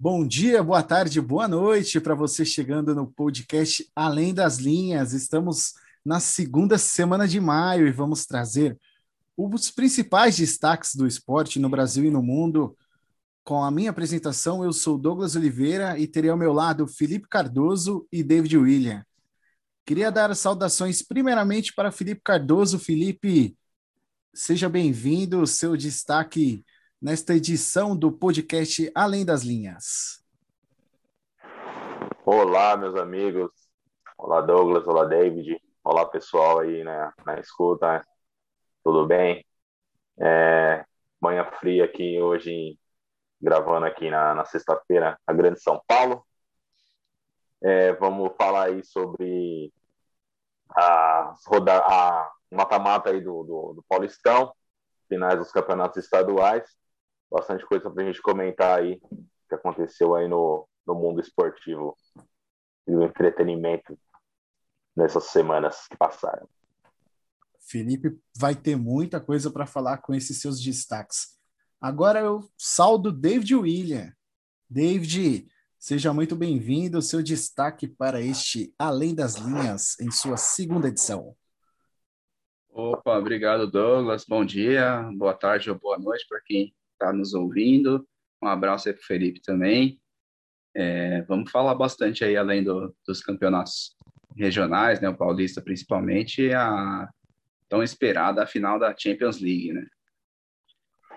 Bom dia, boa tarde, boa noite para você chegando no podcast Além das Linhas. Estamos na segunda semana de maio e vamos trazer os principais destaques do esporte no Brasil e no mundo. Com a minha apresentação, eu sou Douglas Oliveira e terei ao meu lado Felipe Cardoso e David William. Queria dar saudações primeiramente para Felipe Cardoso. Felipe, seja bem-vindo. Seu destaque nesta edição do podcast Além das Linhas. Olá, meus amigos. Olá, Douglas. Olá, David. Olá, pessoal aí na, na escuta. Tudo bem? É, manhã fria aqui hoje, gravando aqui na, na sexta-feira, a Grande São Paulo. É, vamos falar aí sobre a, a mata-mata aí do, do, do Paulistão, finais dos campeonatos estaduais bastante coisa para a gente comentar aí que aconteceu aí no, no mundo esportivo e do entretenimento nessas semanas que passaram. Felipe vai ter muita coisa para falar com esses seus destaques. Agora eu saldo David William. David, seja muito bem-vindo. Seu destaque para este Além das Linhas em sua segunda edição. Opa, obrigado, Douglas. Bom dia, boa tarde ou boa noite para quem está nos ouvindo. Um abraço aí para Felipe também. É, vamos falar bastante aí, além do, dos campeonatos regionais, né, o Paulista principalmente, a tão esperada final da Champions League, né?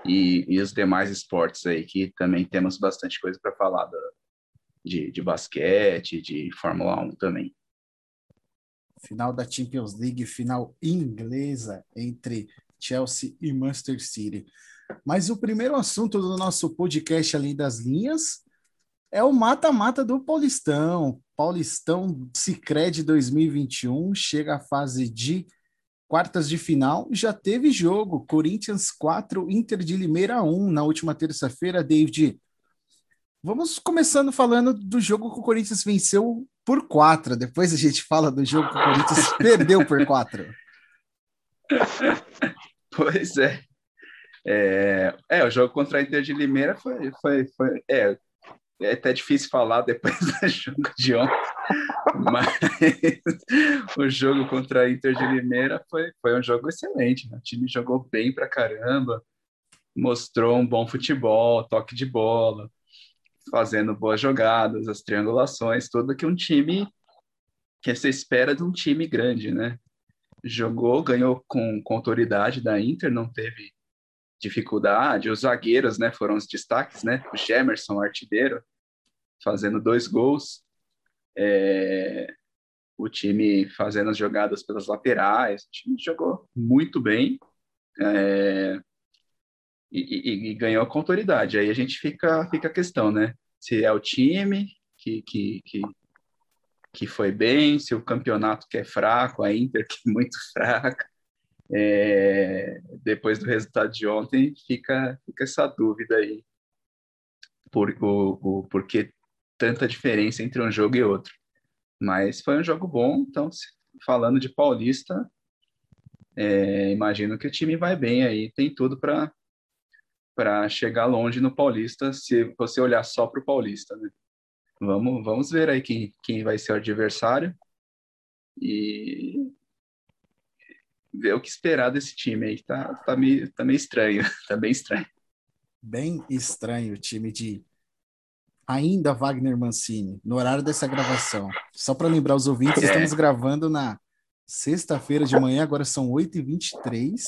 E, e os demais esportes aí, que também temos bastante coisa para falar do, de, de basquete, de Fórmula 1 também. Final da Champions League, final inglesa entre Chelsea e Manchester City. Mas o primeiro assunto do nosso podcast Além das Linhas é o mata-mata do Paulistão. Paulistão Cicred 2021 chega à fase de quartas de final. Já teve jogo, Corinthians 4, Inter de Limeira 1 na última terça-feira, David. Vamos começando falando do jogo que o Corinthians venceu por 4. Depois a gente fala do jogo que o Corinthians perdeu por 4. Pois é. É, é, o jogo contra a Inter de Limeira foi, foi, foi é, é até difícil falar depois do jogo de ontem, mas o jogo contra a Inter de Limeira foi, foi um jogo excelente. Né? O time jogou bem pra caramba, mostrou um bom futebol, toque de bola, fazendo boas jogadas, as triangulações, tudo que um time que você espera de um time grande, né? Jogou, ganhou com, com autoridade da Inter, não teve dificuldade. Os zagueiros, né, foram os destaques, né? O Gemerson, artilheiro, fazendo dois gols. É, o time fazendo as jogadas pelas laterais. O time jogou muito bem é, e, e, e, ganhou com autoridade. Aí a gente fica, fica a questão, né? Se é o time que, que, que, que foi bem, se o campeonato que é fraco, a Inter que é muito fraca é, depois do resultado de ontem, fica, fica essa dúvida aí, por, o, o, por que tanta diferença entre um jogo e outro. Mas foi um jogo bom, então, falando de Paulista, é, imagino que o time vai bem aí, tem tudo para para chegar longe no Paulista, se você olhar só para o Paulista, né? Vamos, vamos ver aí quem, quem vai ser o adversário. E ver o que esperar desse time aí. Tá, tá, meio, tá meio estranho, tá bem estranho. Bem estranho o time de ainda Wagner Mancini, no horário dessa gravação. Só para lembrar os ouvintes, é. estamos gravando na sexta-feira de manhã, agora são 8h23.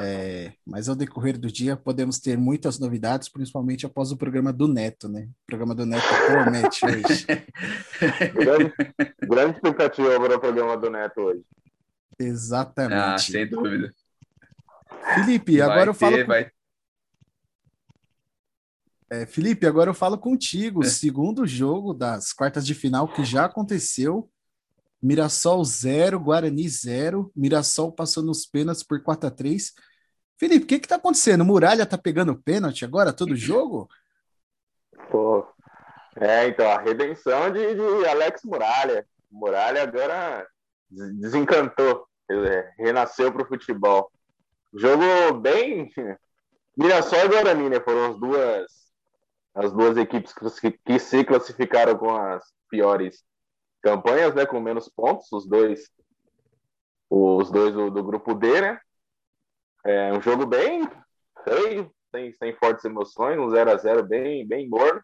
É, mas ao decorrer do dia podemos ter muitas novidades, principalmente após o programa do Neto, né? O programa do Neto promete hoje. grande, grande expectativa para o programa do Neto hoje. Exatamente. Ah, sem dúvida. Felipe, vai agora ter, eu falo. Com... Vai... É, Felipe, agora eu falo contigo. É. Segundo jogo das quartas de final que já aconteceu. Mirassol 0, Guarani 0. Mirassol passou nos pênaltis por 4 a 3 Felipe, o que que tá acontecendo? Muralha tá pegando pênalti agora, todo jogo? Pô, é, então, a redenção de, de Alex Muralha. Muralha agora desencantou renasceu para o futebol. Jogo bem. Mirassol e Guarani, né? Foram as duas, as duas equipes que, se classificaram com as piores campanhas, né, com menos pontos, os dois os dois do, do grupo D, né? É um jogo bem feio, sem, sem fortes emoções, um 0 a 0 bem bem morno.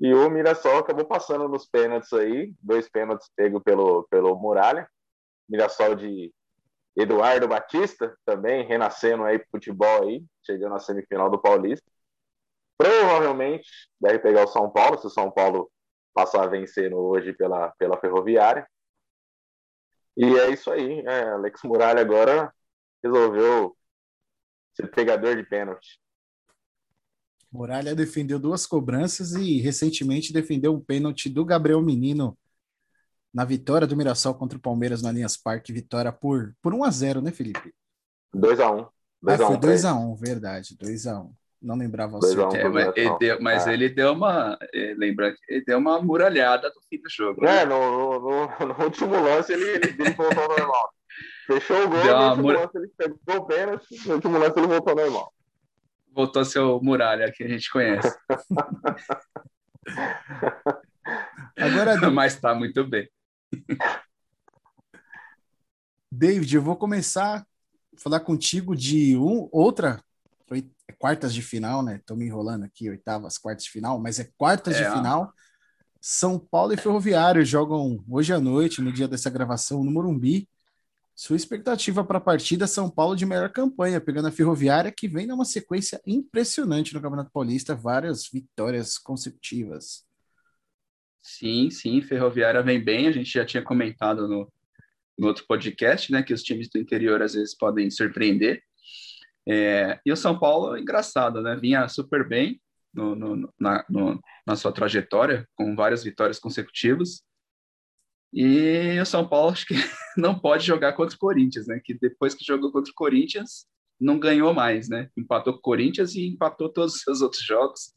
E o Mirassol acabou passando nos pênaltis aí, dois pênaltis pegos pelo, pelo Muralha. Mirassol de Eduardo Batista, também renascendo aí futebol aí, chegando na semifinal do Paulista. Provavelmente deve pegar o São Paulo, se o São Paulo passar vencendo hoje pela, pela Ferroviária. E é isso aí. É, Alex Muralha agora resolveu ser pegador de pênalti. Muralha defendeu duas cobranças e recentemente defendeu um pênalti do Gabriel Menino na vitória do Mirassol contra o Palmeiras no Allianz Parque, vitória por, por 1 a 0 né, Felipe? 2 a 1 2 ah, foi 2 a 1 verdade, 2 a 1 Não lembrava o certo. É, mas, ele deu, mas é. ele deu uma. Lembra ele deu uma muralhada no fim do jogo. Né? É, no, no, no, último lance ele, ele, ele voltou ao normal. Fechou o gol, no último mur... lance ele pegou o pênalti, no último lance ele voltou ao normal voltou a ser o Muralha, que a gente conhece. Agora, Mas está muito bem. David, eu vou começar a falar contigo de um, outra quartas de final, né? Estou me enrolando aqui, oitavas, quartas de final, mas é quartas é, de final. São Paulo e Ferroviário jogam hoje à noite, no dia dessa gravação, no Morumbi. Sua expectativa para a partida São Paulo de melhor campanha, pegando a Ferroviária, que vem numa sequência impressionante no Campeonato Paulista, várias vitórias consecutivas. Sim, sim, Ferroviária vem bem, a gente já tinha comentado no, no outro podcast, né, que os times do interior às vezes podem surpreender. É, e o São Paulo, engraçado, né, vinha super bem no, no, na, no, na sua trajetória, com várias vitórias consecutivas. E o São Paulo acho que não pode jogar contra o Corinthians, né? Que depois que jogou contra o Corinthians, não ganhou mais, né? Empatou com o Corinthians e empatou todos os seus outros jogos.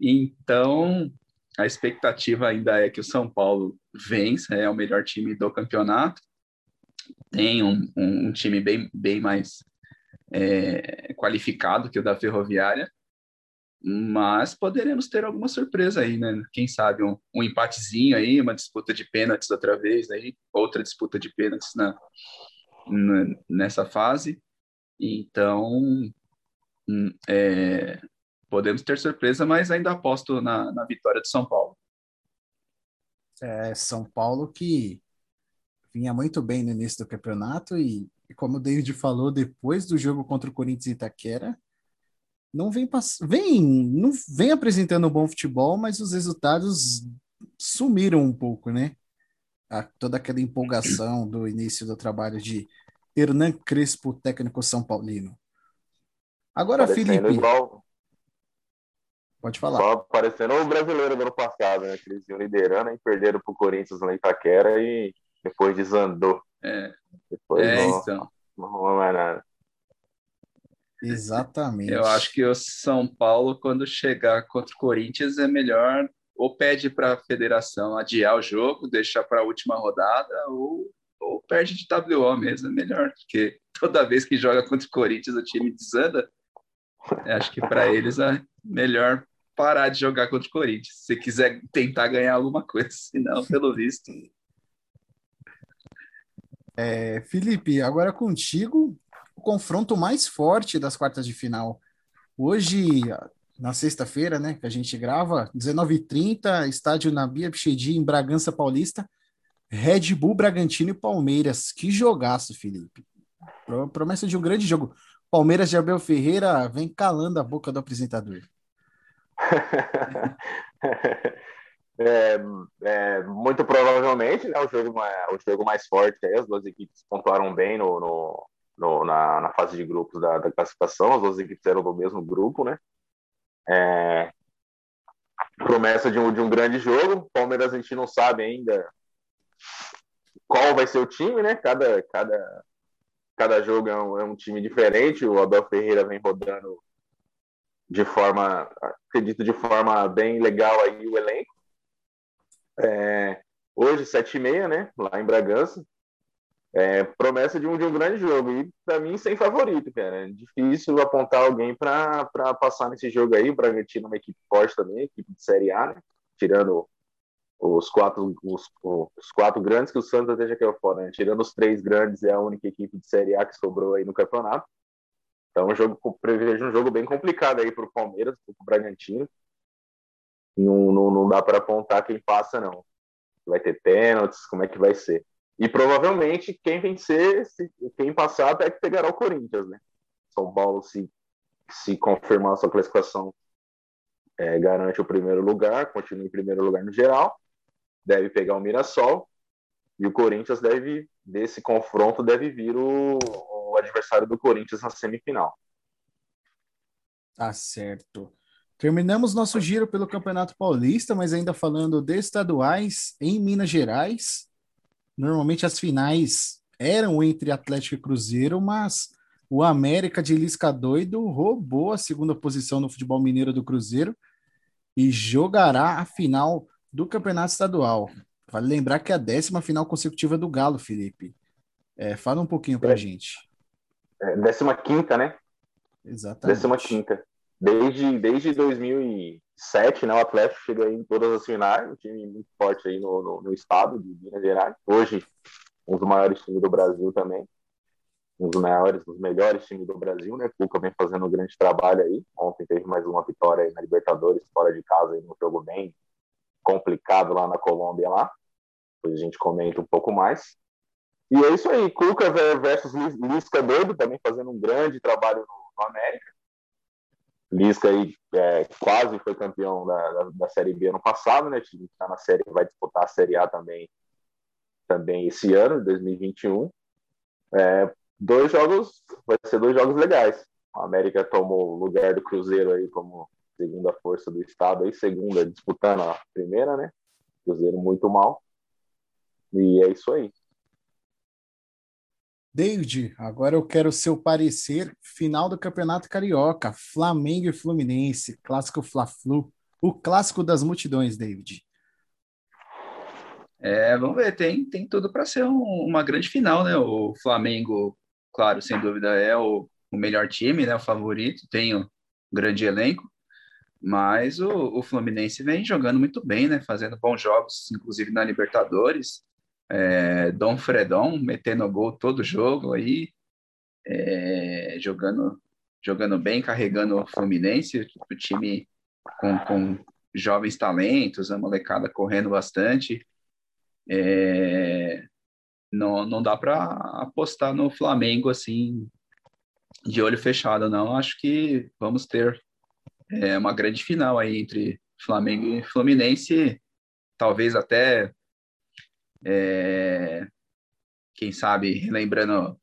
Então, a expectativa ainda é que o São Paulo vença, é o melhor time do campeonato. Tem um, um, um time bem, bem mais é, qualificado que o da Ferroviária mas poderemos ter alguma surpresa aí, né? Quem sabe um, um empatezinho aí, uma disputa de pênaltis outra vez, aí outra disputa de pênaltis na, na nessa fase. Então, hum, é, podemos ter surpresa, mas ainda aposto na, na vitória de São Paulo. É, São Paulo que vinha muito bem no início do campeonato e, e como o David falou, depois do jogo contra o Corinthians e Itaquera, não vem, vem, não vem apresentando um bom futebol, mas os resultados sumiram um pouco, né? A, toda aquela empolgação do início do trabalho de Hernan Crespo, técnico São Paulino. Agora, Felipe. Igual... Pode falar. Só parecendo o brasileiro do ano passado, né? Que eles iam liderando e perderam para o Corinthians na Itaquera e depois desandou. É, depois é não, então. Não, não é nada. Exatamente. Eu acho que o São Paulo, quando chegar contra o Corinthians, é melhor ou pede para a federação adiar o jogo, deixar para a última rodada, ou, ou perde de WO mesmo, é melhor, porque toda vez que joga contra o Corinthians o time desanda. Acho que para eles é melhor parar de jogar contra o Corinthians, se quiser tentar ganhar alguma coisa, senão, pelo visto. É, Felipe, agora contigo, confronto mais forte das quartas de final. Hoje, na sexta-feira, né, que a gente grava, 19h30, estádio Nabia Bichedi, em Bragança Paulista, Red Bull, Bragantino e Palmeiras. Que jogaço, Felipe. Promessa de um grande jogo. Palmeiras de Abel Ferreira vem calando a boca do apresentador. É, é, muito provavelmente né, o, jogo, o jogo mais forte. Aí, as duas equipes pontuaram bem no, no, no, na, na, fase de grupos da, da, classificação, as duas equipes eram do mesmo grupo, né? É, promessa de um, de um grande jogo. Palmeiras a gente não sabe ainda qual vai ser o time, né? Cada, cada, cada jogo é um, é um time diferente. O Abel Ferreira vem rodando de forma, acredito, de forma bem legal aí o elenco. É, hoje, sete e meia, né? Lá em Bragança. é, promessa de um, de um grande jogo. E para mim, sem favorito, cara. É difícil apontar alguém para passar nesse jogo aí. O Bragantino é uma equipe forte também, equipe de Série A, né? Tirando os quatro, os, os quatro grandes que o Santos até já caiu fora, né? Tirando os três grandes, é a única equipe de Série A que sobrou aí no campeonato. Então, um jogo, prevejo um jogo bem complicado aí para o Palmeiras, para o Bragantino. Não, não, não dá para apontar quem passa, não. Vai ter pênaltis, como é que vai ser? E provavelmente quem vencer, se, quem passar, até que pegará o Corinthians, né? São Paulo, se, se confirmar a sua classificação, é, garante o primeiro lugar, continua em primeiro lugar no geral, deve pegar o Mirassol, e o Corinthians deve, desse confronto, deve vir o, o adversário do Corinthians na semifinal. Tá certo. Terminamos nosso giro pelo Campeonato Paulista, mas ainda falando de estaduais em Minas Gerais. Normalmente as finais eram entre Atlético e Cruzeiro, mas o América de Lisca Doido roubou a segunda posição no futebol mineiro do Cruzeiro e jogará a final do Campeonato Estadual. Vale lembrar que é a décima final consecutiva do Galo, Felipe. É, fala um pouquinho pra é, gente. É, décima quinta, né? Exatamente. Décima quinta. Desde, desde 2007, né, o Atlético chegou em todas as finais, um time muito forte aí no, no, no estado de Minas Gerais. Hoje, um dos maiores times do Brasil também. Um dos maiores, um dos melhores times do Brasil, né? Cuca vem fazendo um grande trabalho aí. Ontem teve mais uma vitória aí na Libertadores, fora de casa, aí no jogo bem complicado lá na Colômbia lá. Depois a gente comenta um pouco mais. E é isso aí, Cuca versus Lisca doido, também fazendo um grande trabalho no, América. Lisca aí é, quase foi campeão da, da, da, Série B ano passado, né? Está na série, vai disputar a Série A também, também esse ano, 2021. É, dois jogos, vai ser dois jogos legais. A América tomou o lugar do Cruzeiro aí como segunda força do estado aí, segunda disputando a primeira, né? Cruzeiro muito mal. E é isso aí. David, agora eu quero o seu parecer. Final do Campeonato Carioca, Flamengo e Fluminense, clássico Fla-Flu, o clássico das multidões, David. É, vamos ver, tem, tem tudo para ser um, uma grande final, né? O Flamengo, claro, sem dúvida é o, o melhor time, né? O favorito, tem um grande elenco, mas o, o Fluminense vem jogando muito bem, né? Fazendo bons jogos, inclusive na Libertadores é, Dom Fredon metendo gol todo jogo aí, é, jogando, jogando bem, carregando o Fluminense, o time com, com jovens talentos, a molecada correndo bastante. É, não, não dá para apostar no Flamengo assim de olho fechado, não. Acho que vamos ter é, uma grande final aí entre Flamengo e Fluminense, talvez até é, quem sabe, lembrando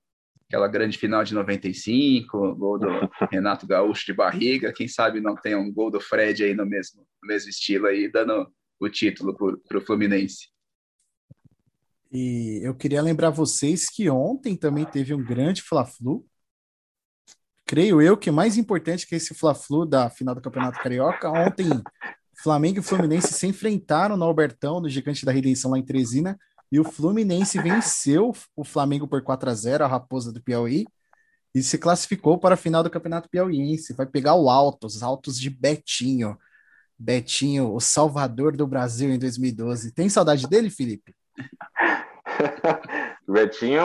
aquela grande final de 95, gol do Renato Gaúcho de barriga, quem sabe não tem um gol do Fred aí no mesmo, no mesmo estilo aí, dando o título para o Fluminense. E eu queria lembrar vocês que ontem também teve um grande Fla-Flu. Creio eu que mais importante que esse Fla-Flu da final do Campeonato Carioca, ontem Flamengo e Fluminense se enfrentaram no Albertão, no Gigante da Redenção lá em Teresina, e o Fluminense venceu o Flamengo por 4 a 0 a Raposa do Piauí, e se classificou para a final do Campeonato Piauiense. Vai pegar o Altos, os Altos de Betinho. Betinho, o salvador do Brasil em 2012. Tem saudade dele, Felipe? Betinho,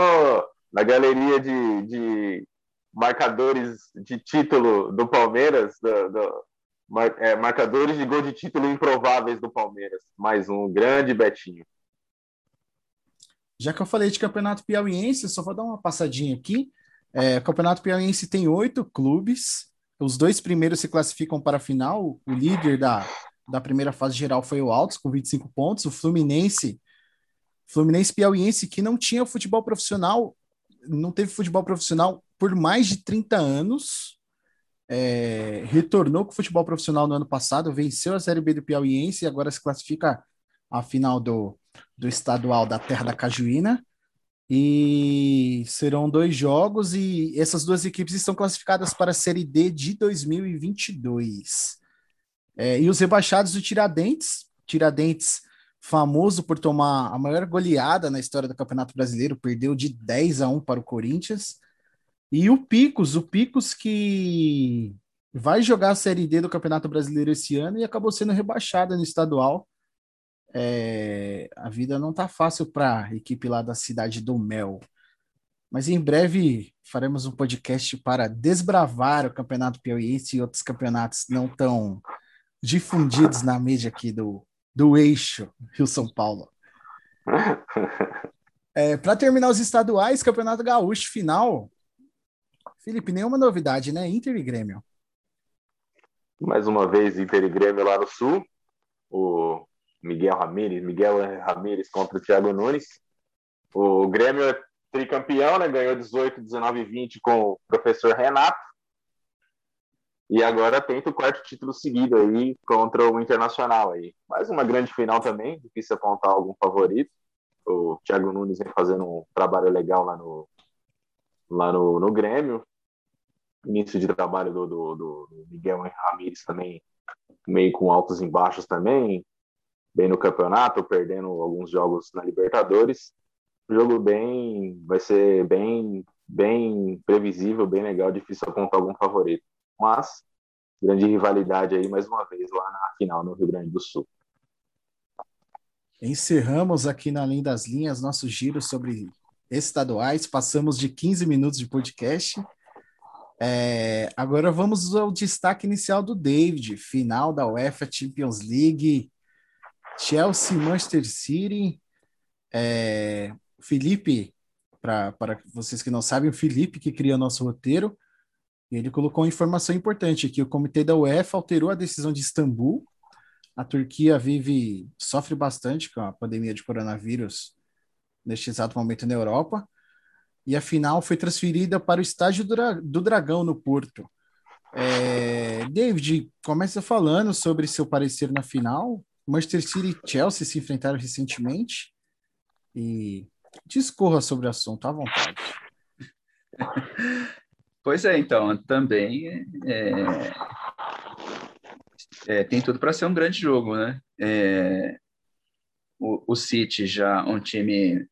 na galeria de, de, marcadores de título do Palmeiras, do, do mar, é, marcadores de gol de título improváveis do Palmeiras. Mais um grande Betinho. Já que eu falei de campeonato piauiense, só vou dar uma passadinha aqui. É, o campeonato piauiense tem oito clubes. Os dois primeiros se classificam para a final. O líder da, da primeira fase geral foi o Altos, com 25 pontos. O Fluminense, Fluminense Piauiense, que não tinha futebol profissional, não teve futebol profissional por mais de 30 anos. É, retornou com o futebol profissional no ano passado, venceu a Série B do Piauiense e agora se classifica a final do, do estadual da Terra da Cajuína. E serão dois jogos, e essas duas equipes estão classificadas para a Série D de 2022. É, e os rebaixados do Tiradentes, Tiradentes famoso por tomar a maior goleada na história do Campeonato Brasileiro, perdeu de 10 a 1 para o Corinthians. E o Picos, o Picos que vai jogar a Série D do Campeonato Brasileiro esse ano e acabou sendo rebaixada no estadual. É, a vida não tá fácil para a equipe lá da cidade do Mel. Mas em breve faremos um podcast para desbravar o Campeonato Piauiense e outros campeonatos não tão difundidos na mídia aqui do, do eixo Rio-São Paulo. É, para terminar os estaduais, Campeonato Gaúcho final. Felipe, nenhuma novidade, né? Inter e Grêmio. Mais uma vez, Inter e Grêmio lá no Sul. Miguel Ramírez, Miguel Ramírez contra o Thiago Nunes. O Grêmio é tricampeão, né? Ganhou 18, 19 e 20 com o professor Renato. E agora tenta o quarto título seguido aí contra o Internacional aí. Mais uma grande final também, difícil apontar algum favorito. O Thiago Nunes vem fazendo um trabalho legal lá no, lá no, no Grêmio. Início de trabalho do, do, do Miguel Ramírez também, meio com altos e baixos também. Bem no campeonato, perdendo alguns jogos na Libertadores. jogo bem, vai ser bem, bem previsível, bem legal, difícil apontar algum favorito mas grande rivalidade aí mais uma vez lá na final no Rio Grande do Sul. Encerramos aqui na Além das Linhas nosso giro sobre estaduais. Passamos de 15 minutos de podcast. É, agora vamos ao destaque inicial do David, final da UEFA Champions League, Chelsea, Manchester City. É, Felipe, para vocês que não sabem, o Felipe que cria nosso roteiro, e ele colocou uma informação importante aqui: o comitê da UEFA alterou a decisão de Istambul. A Turquia vive sofre bastante com a pandemia de coronavírus neste exato momento na Europa. E a final foi transferida para o estádio do, do Dragão no Porto. É, David, começa falando sobre seu parecer na final. Manchester City e Chelsea se enfrentaram recentemente e discorra sobre o assunto à vontade. Pois é, então, também é, é, tem tudo para ser um grande jogo, né? É, o, o City já um time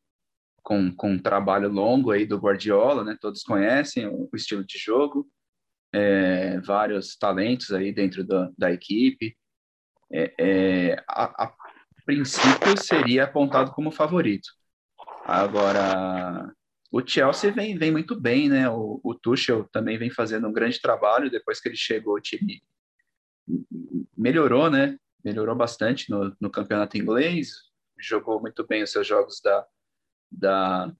com, com um trabalho longo aí do Guardiola, né? Todos conhecem o, o estilo de jogo, é, vários talentos aí dentro da, da equipe. É, é, a, a princípio seria apontado como favorito. Agora, o Chelsea vem, vem muito bem, né? O, o Tuchel também vem fazendo um grande trabalho. Depois que ele chegou, o time melhorou, né? Melhorou bastante no, no campeonato inglês. Jogou muito bem os seus jogos da, da,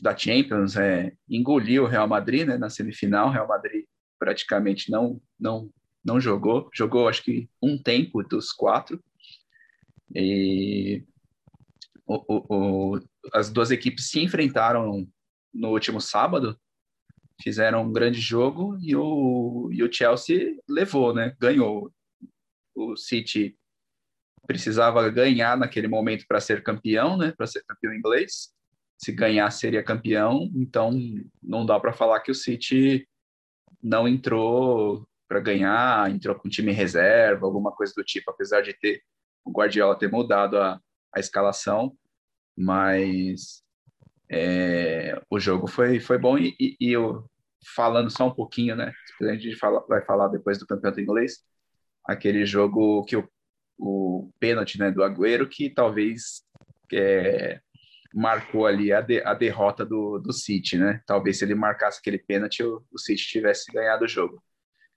da Champions. É, engoliu o Real Madrid né, na semifinal. O Real Madrid praticamente não, não, não jogou. Jogou, acho que, um tempo dos quatro. E o, o, o, as duas equipes se enfrentaram no último sábado, fizeram um grande jogo e o, e o Chelsea levou, né? Ganhou. O City precisava ganhar naquele momento para ser campeão, né? Para ser campeão inglês. Se ganhar, seria campeão. Então, não dá para falar que o City não entrou para ganhar, entrou com time reserva, alguma coisa do tipo, apesar de ter o Guardiola ter mudado a, a escalação. Mas é, o jogo foi, foi bom e, e, e, eu falando só um pouquinho, né? A gente fala, vai falar depois do campeonato inglês, aquele jogo que o, o pênalti né, do Agüero que talvez é, marcou ali a, de, a derrota do, do City, né? Talvez se ele marcasse aquele pênalti o, o City tivesse ganhado o jogo.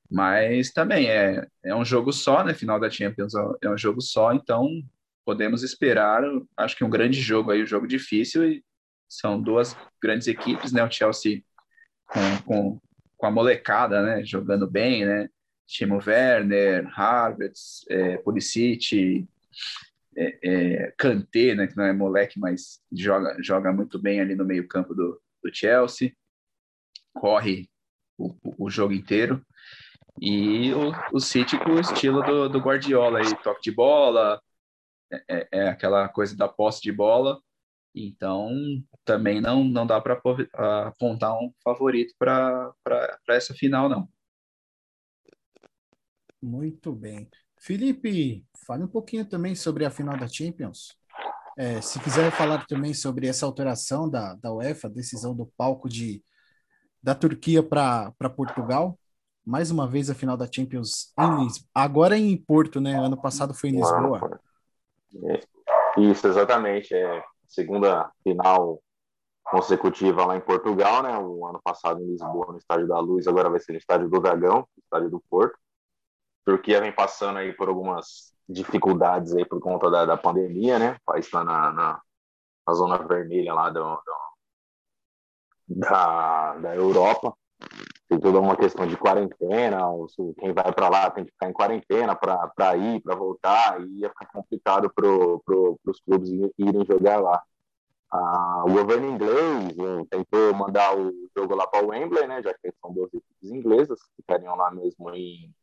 Mas também é, é um jogo só, né? Final da Champions é um jogo só, então podemos esperar, acho que um grande jogo aí, um jogo difícil e são duas grandes equipes, né? O Chelsea com, com, com a molecada, né? Jogando bem, né? Timo Werner, Harvard, é, Pulisic, é, é, Kanté, né? Que não é moleque, mas joga, joga muito bem ali no meio campo do, do Chelsea. Corre o, o jogo inteiro. E o, o City com o estilo do, do Guardiola, aí, toque de bola, é, é, é aquela coisa da posse de bola, então, também não, não dá para apontar um favorito para essa final, não. Muito bem. Felipe, fale um pouquinho também sobre a final da Champions. É, se quiser falar também sobre essa alteração da, da UEFA, decisão do palco de, da Turquia para Portugal, mais uma vez a final da Champions em Lisboa. Agora em Porto, né? Ano passado foi em Lisboa. Isso, exatamente. É segunda final consecutiva lá em Portugal, né? O ano passado em Lisboa, no Estádio da Luz, agora vai ser no Estádio do Dragão, Estádio do Porto. A Turquia vem passando aí por algumas dificuldades aí por conta da, da pandemia, né? O país está na, na, na, zona vermelha lá do, do, da, da Europa. Tem toda uma questão de quarentena, quem vai para lá tem que ficar em quarentena para ir, para voltar, e ia ficar complicado para pro, os clubes irem jogar lá. Ah, o governo inglês né, tentou mandar o jogo lá para o Wembley, né, já que são duas equipes inglesas, que ficariam lá mesmo em,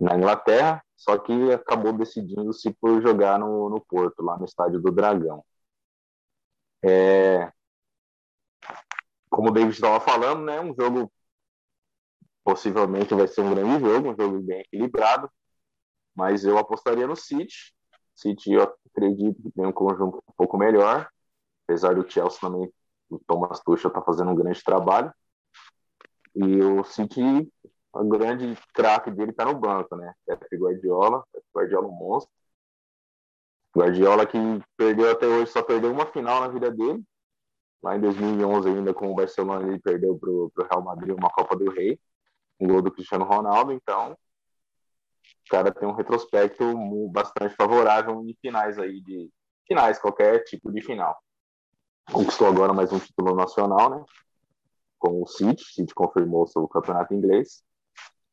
na Inglaterra, só que acabou decidindo-se por jogar no, no Porto, lá no Estádio do Dragão. É, como o David estava falando, né, um jogo possivelmente vai ser um grande jogo, um jogo bem equilibrado, mas eu apostaria no City. City eu acredito que tem um conjunto um pouco melhor, apesar do Chelsea também, o Thomas Tuchel está fazendo um grande trabalho. E o City o grande craque dele está no banco, né? Pep Guardiola, Pep Guardiola um monstro. Guardiola que perdeu até hoje, só perdeu uma final na vida dele. Lá em 2011 ainda com o Barcelona ele perdeu para o Real Madrid uma Copa do Rei, um gol do Cristiano Ronaldo, então o cara tem um retrospecto bastante favorável em finais aí de finais, qualquer tipo de final. Conquistou agora mais um título nacional, né? Com o City, o City confirmou seu campeonato inglês.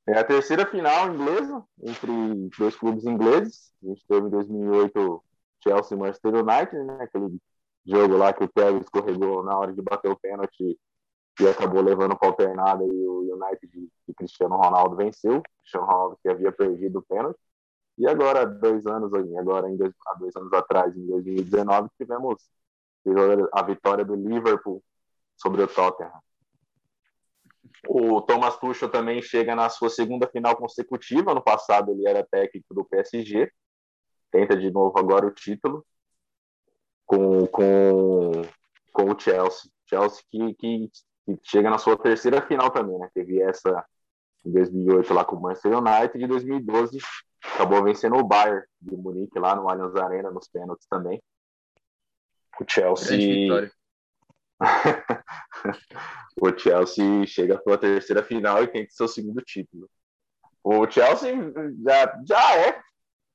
É a terceira final inglesa entre dois clubes ingleses. A gente teve em 2008 Chelsea e Manchester United, né? Aquele jogo lá que o Terry escorregou na hora de bater o pênalti e acabou levando para alternada e o United de, Cristiano Ronaldo venceu. Cristiano Ronaldo que havia perdido o pênalti. E agora, dois anos, agora em dois, há dois anos atrás, em 2019, tivemos a vitória do Liverpool sobre o Tottenham. O Thomas Tuchel também chega na sua segunda final consecutiva. No passado ele era técnico do PSG. Tenta de novo agora o título com, com, com o Chelsea. Chelsea que, que, que chega na sua terceira final também, né? Teve essa em 2008 lá com o Manchester United e em 2012 acabou vencendo o Bayern de Munique lá no Allianz Arena nos pênaltis também. O Chelsea o Chelsea chega para a terceira final e tem seu segundo título. O Chelsea já, já é,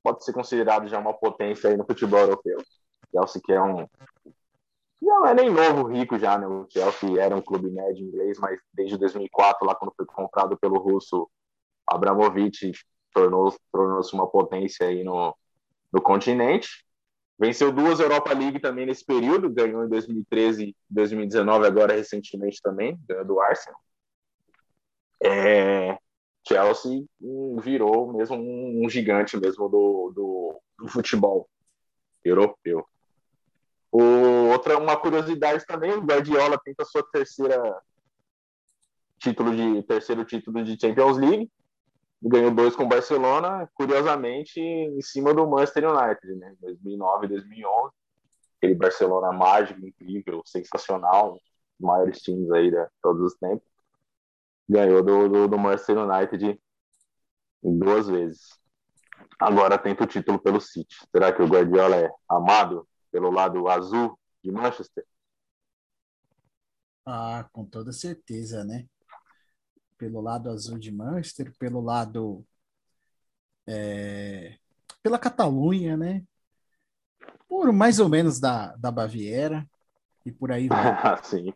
pode ser considerado já uma potência aí no futebol europeu. O Chelsea que é um não é nem novo rico já, né? O Chelsea era um clube médio inglês, mas desde 2004, lá quando foi comprado pelo russo Abramovich, tornou-se tornou uma potência aí no, no continente. Venceu duas Europa League também nesse período, ganhou em 2013 e 2019, agora recentemente também, ganhou do Arsenal. É, Chelsea virou mesmo um, gigante mesmo do, do, do futebol europeu. O, outra uma curiosidade também, o Guardiola tenta sua terceira título de terceiro título de Champions League ganhou dois com o Barcelona, curiosamente, em cima do Manchester United, né? 2009, 2011. Aquele Barcelona mágico, incrível, sensacional, um maiores times aí de todos os tempos. Ganhou do, do, do Manchester United duas vezes. Agora tenta o título pelo City. Será que o Guardiola é amado pelo lado azul de Manchester? Ah, com toda certeza, né? pelo lado azul de Manchester, pelo lado. É, pela Catalunha, né? Por mais ou menos da, da Baviera e por aí vai. Sim.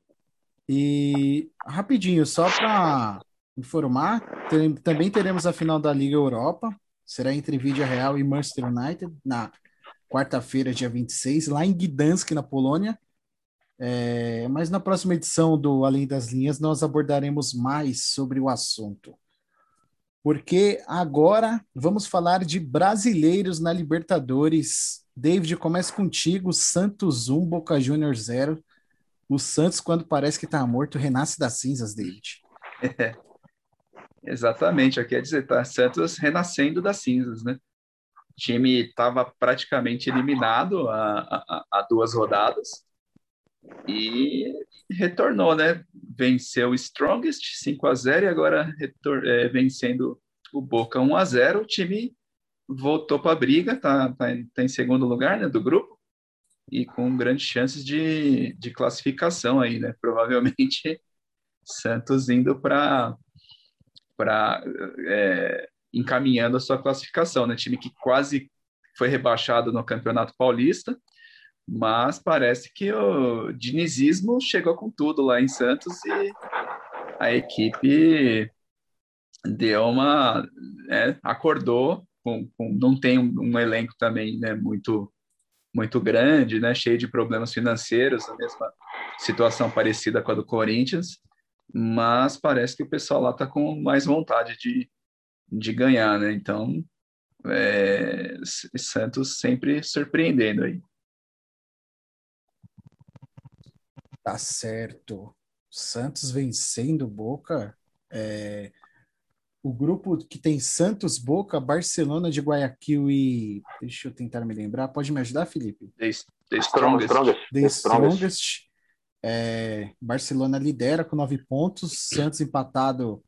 E rapidinho, só para informar, tem, também teremos a final da Liga Europa. Será entre Vídea Real e Manchester United na quarta-feira, dia 26, lá em Gdansk, na Polônia. É, mas na próxima edição do Além das Linhas nós abordaremos mais sobre o assunto. Porque agora vamos falar de brasileiros na Libertadores. David, começa contigo. Santos 1, Boca Juniors 0. O Santos, quando parece que está morto, renasce das cinzas, David. É, exatamente, aqui é dizer, tá Santos renascendo das cinzas, né? Time estava praticamente eliminado há, duas rodadas e retornou, né? Venceu o Strongest 5 a 0 e agora é, vencendo o Boca 1 a 0 O time voltou para a briga, tá, tá, tá, em segundo lugar né, do grupo e com grandes chances de, de classificação aí, né? Provavelmente Santos indo para para é, encaminhando a sua classificação, né? Time que quase foi rebaixado no Campeonato Paulista, mas parece que o dinizismo chegou com tudo lá em Santos e a equipe deu uma é, acordou com, com, não tem um, um, elenco também né, muito muito grande, né, cheio de problemas financeiros, a mesma situação parecida com a do Corinthians, mas parece que o pessoal lá está com mais vontade de, de ganhar, né? Então, é, Santos sempre surpreendendo aí. Tá certo. Santos vencendo Boca. É, o grupo que tem Santos, Boca, Barcelona de Guayaquil e. Deixa eu tentar me lembrar. Pode me ajudar, Felipe? The, the Strongest. The Strongest. É, Barcelona lidera com nove pontos. Santos empatado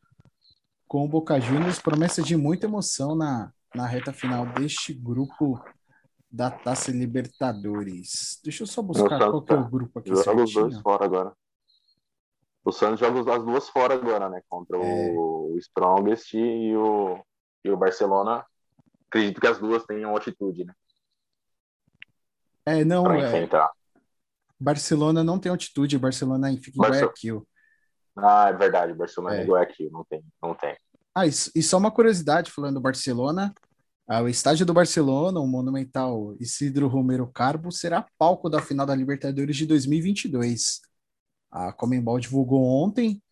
com o Boca Juniors, promessa de muita emoção na, na reta final deste grupo da Taça Libertadores. Deixa eu só buscar qual é o grupo aqui. Joga os dois fora agora. O Santos joga as duas fora agora, né? Contra é. o Strongest e o, e o Barcelona. Acredito que as duas tenham altitude, né? É, não. é... Barcelona não tem altitude, Barcelona fica em Barce... Guayaquil. Ah, é verdade, Barcelona é. igual aqui, não tem, não tem. Ah, isso, e só uma curiosidade, falando do Barcelona, ah, o estádio do Barcelona, o monumental Isidro Romero Carbo, será palco da final da Libertadores de 2022. A Comembol divulgou ontem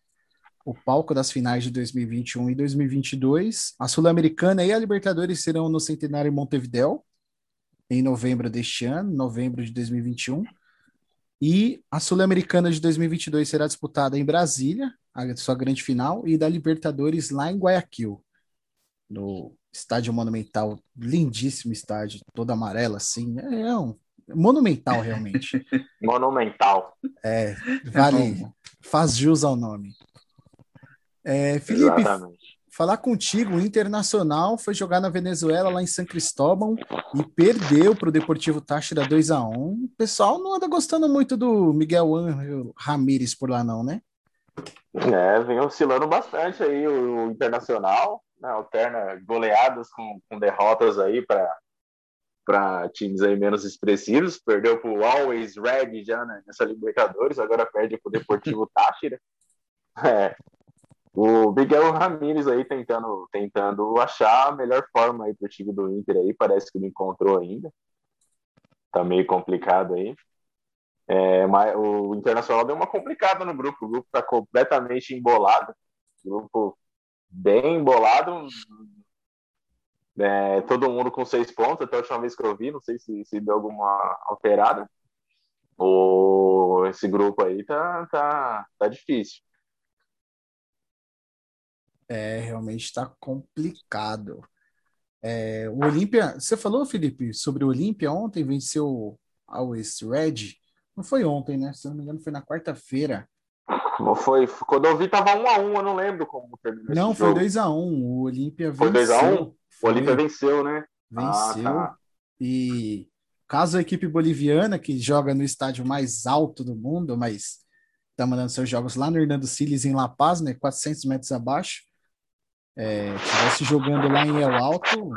o palco das finais de 2021 e 2022. A Sul-Americana e a Libertadores serão no Centenário Montevidéu, em novembro deste ano, novembro de 2021. E a Sul-Americana de 2022 será disputada em Brasília, a sua grande final, e da Libertadores lá em Guayaquil, no estádio monumental, lindíssimo estádio, todo amarelo assim, é, é um monumental realmente. monumental. É, vale, faz jus ao nome. É, Felipe, Exatamente falar contigo, o Internacional foi jogar na Venezuela, lá em São Cristóvão, e perdeu para o Deportivo Táchira 2 a 1 O pessoal não anda gostando muito do Miguel Ángel Ramírez por lá, não, né? É, vem oscilando bastante aí o, Internacional, né, alterna goleadas com, com derrotas aí para para times aí menos expressivos, perdeu para o Always Red já né, nessa Libertadores, agora perde para o Deportivo Táchira. É, o Miguel Ramírez aí tentando, tentando achar a melhor forma aí pro time do Inter aí, parece que não encontrou ainda. Tá meio complicado aí. É, mas o Internacional deu uma complicada no grupo, o grupo tá completamente embolado, grupo bem embolado, é, todo mundo com seis pontos, até a última vez que eu vi, não sei se, se deu alguma alterada. O, esse grupo aí tá, tá, tá difícil. É, realmente está complicado. É, o Olímpia, você falou, Felipe, sobre o Olímpia ontem, venceu a West Red. Não foi ontem, né? Se não me engano, foi na quarta-feira. Não foi. Quando eu vi, tava 1 um a 1 um, eu não lembro como terminou. Não, foi 2 a 1 um. O Olímpia venceu. Foi 2 a 1 um? O Olímpia venceu, né? Venceu. Ah, tá. E caso a equipe boliviana, que joga no estádio mais alto do mundo, mas está mandando seus jogos lá no Hernando Siles, em La Paz, né? 400 metros abaixo é, tivesse jogando lá em El Alto,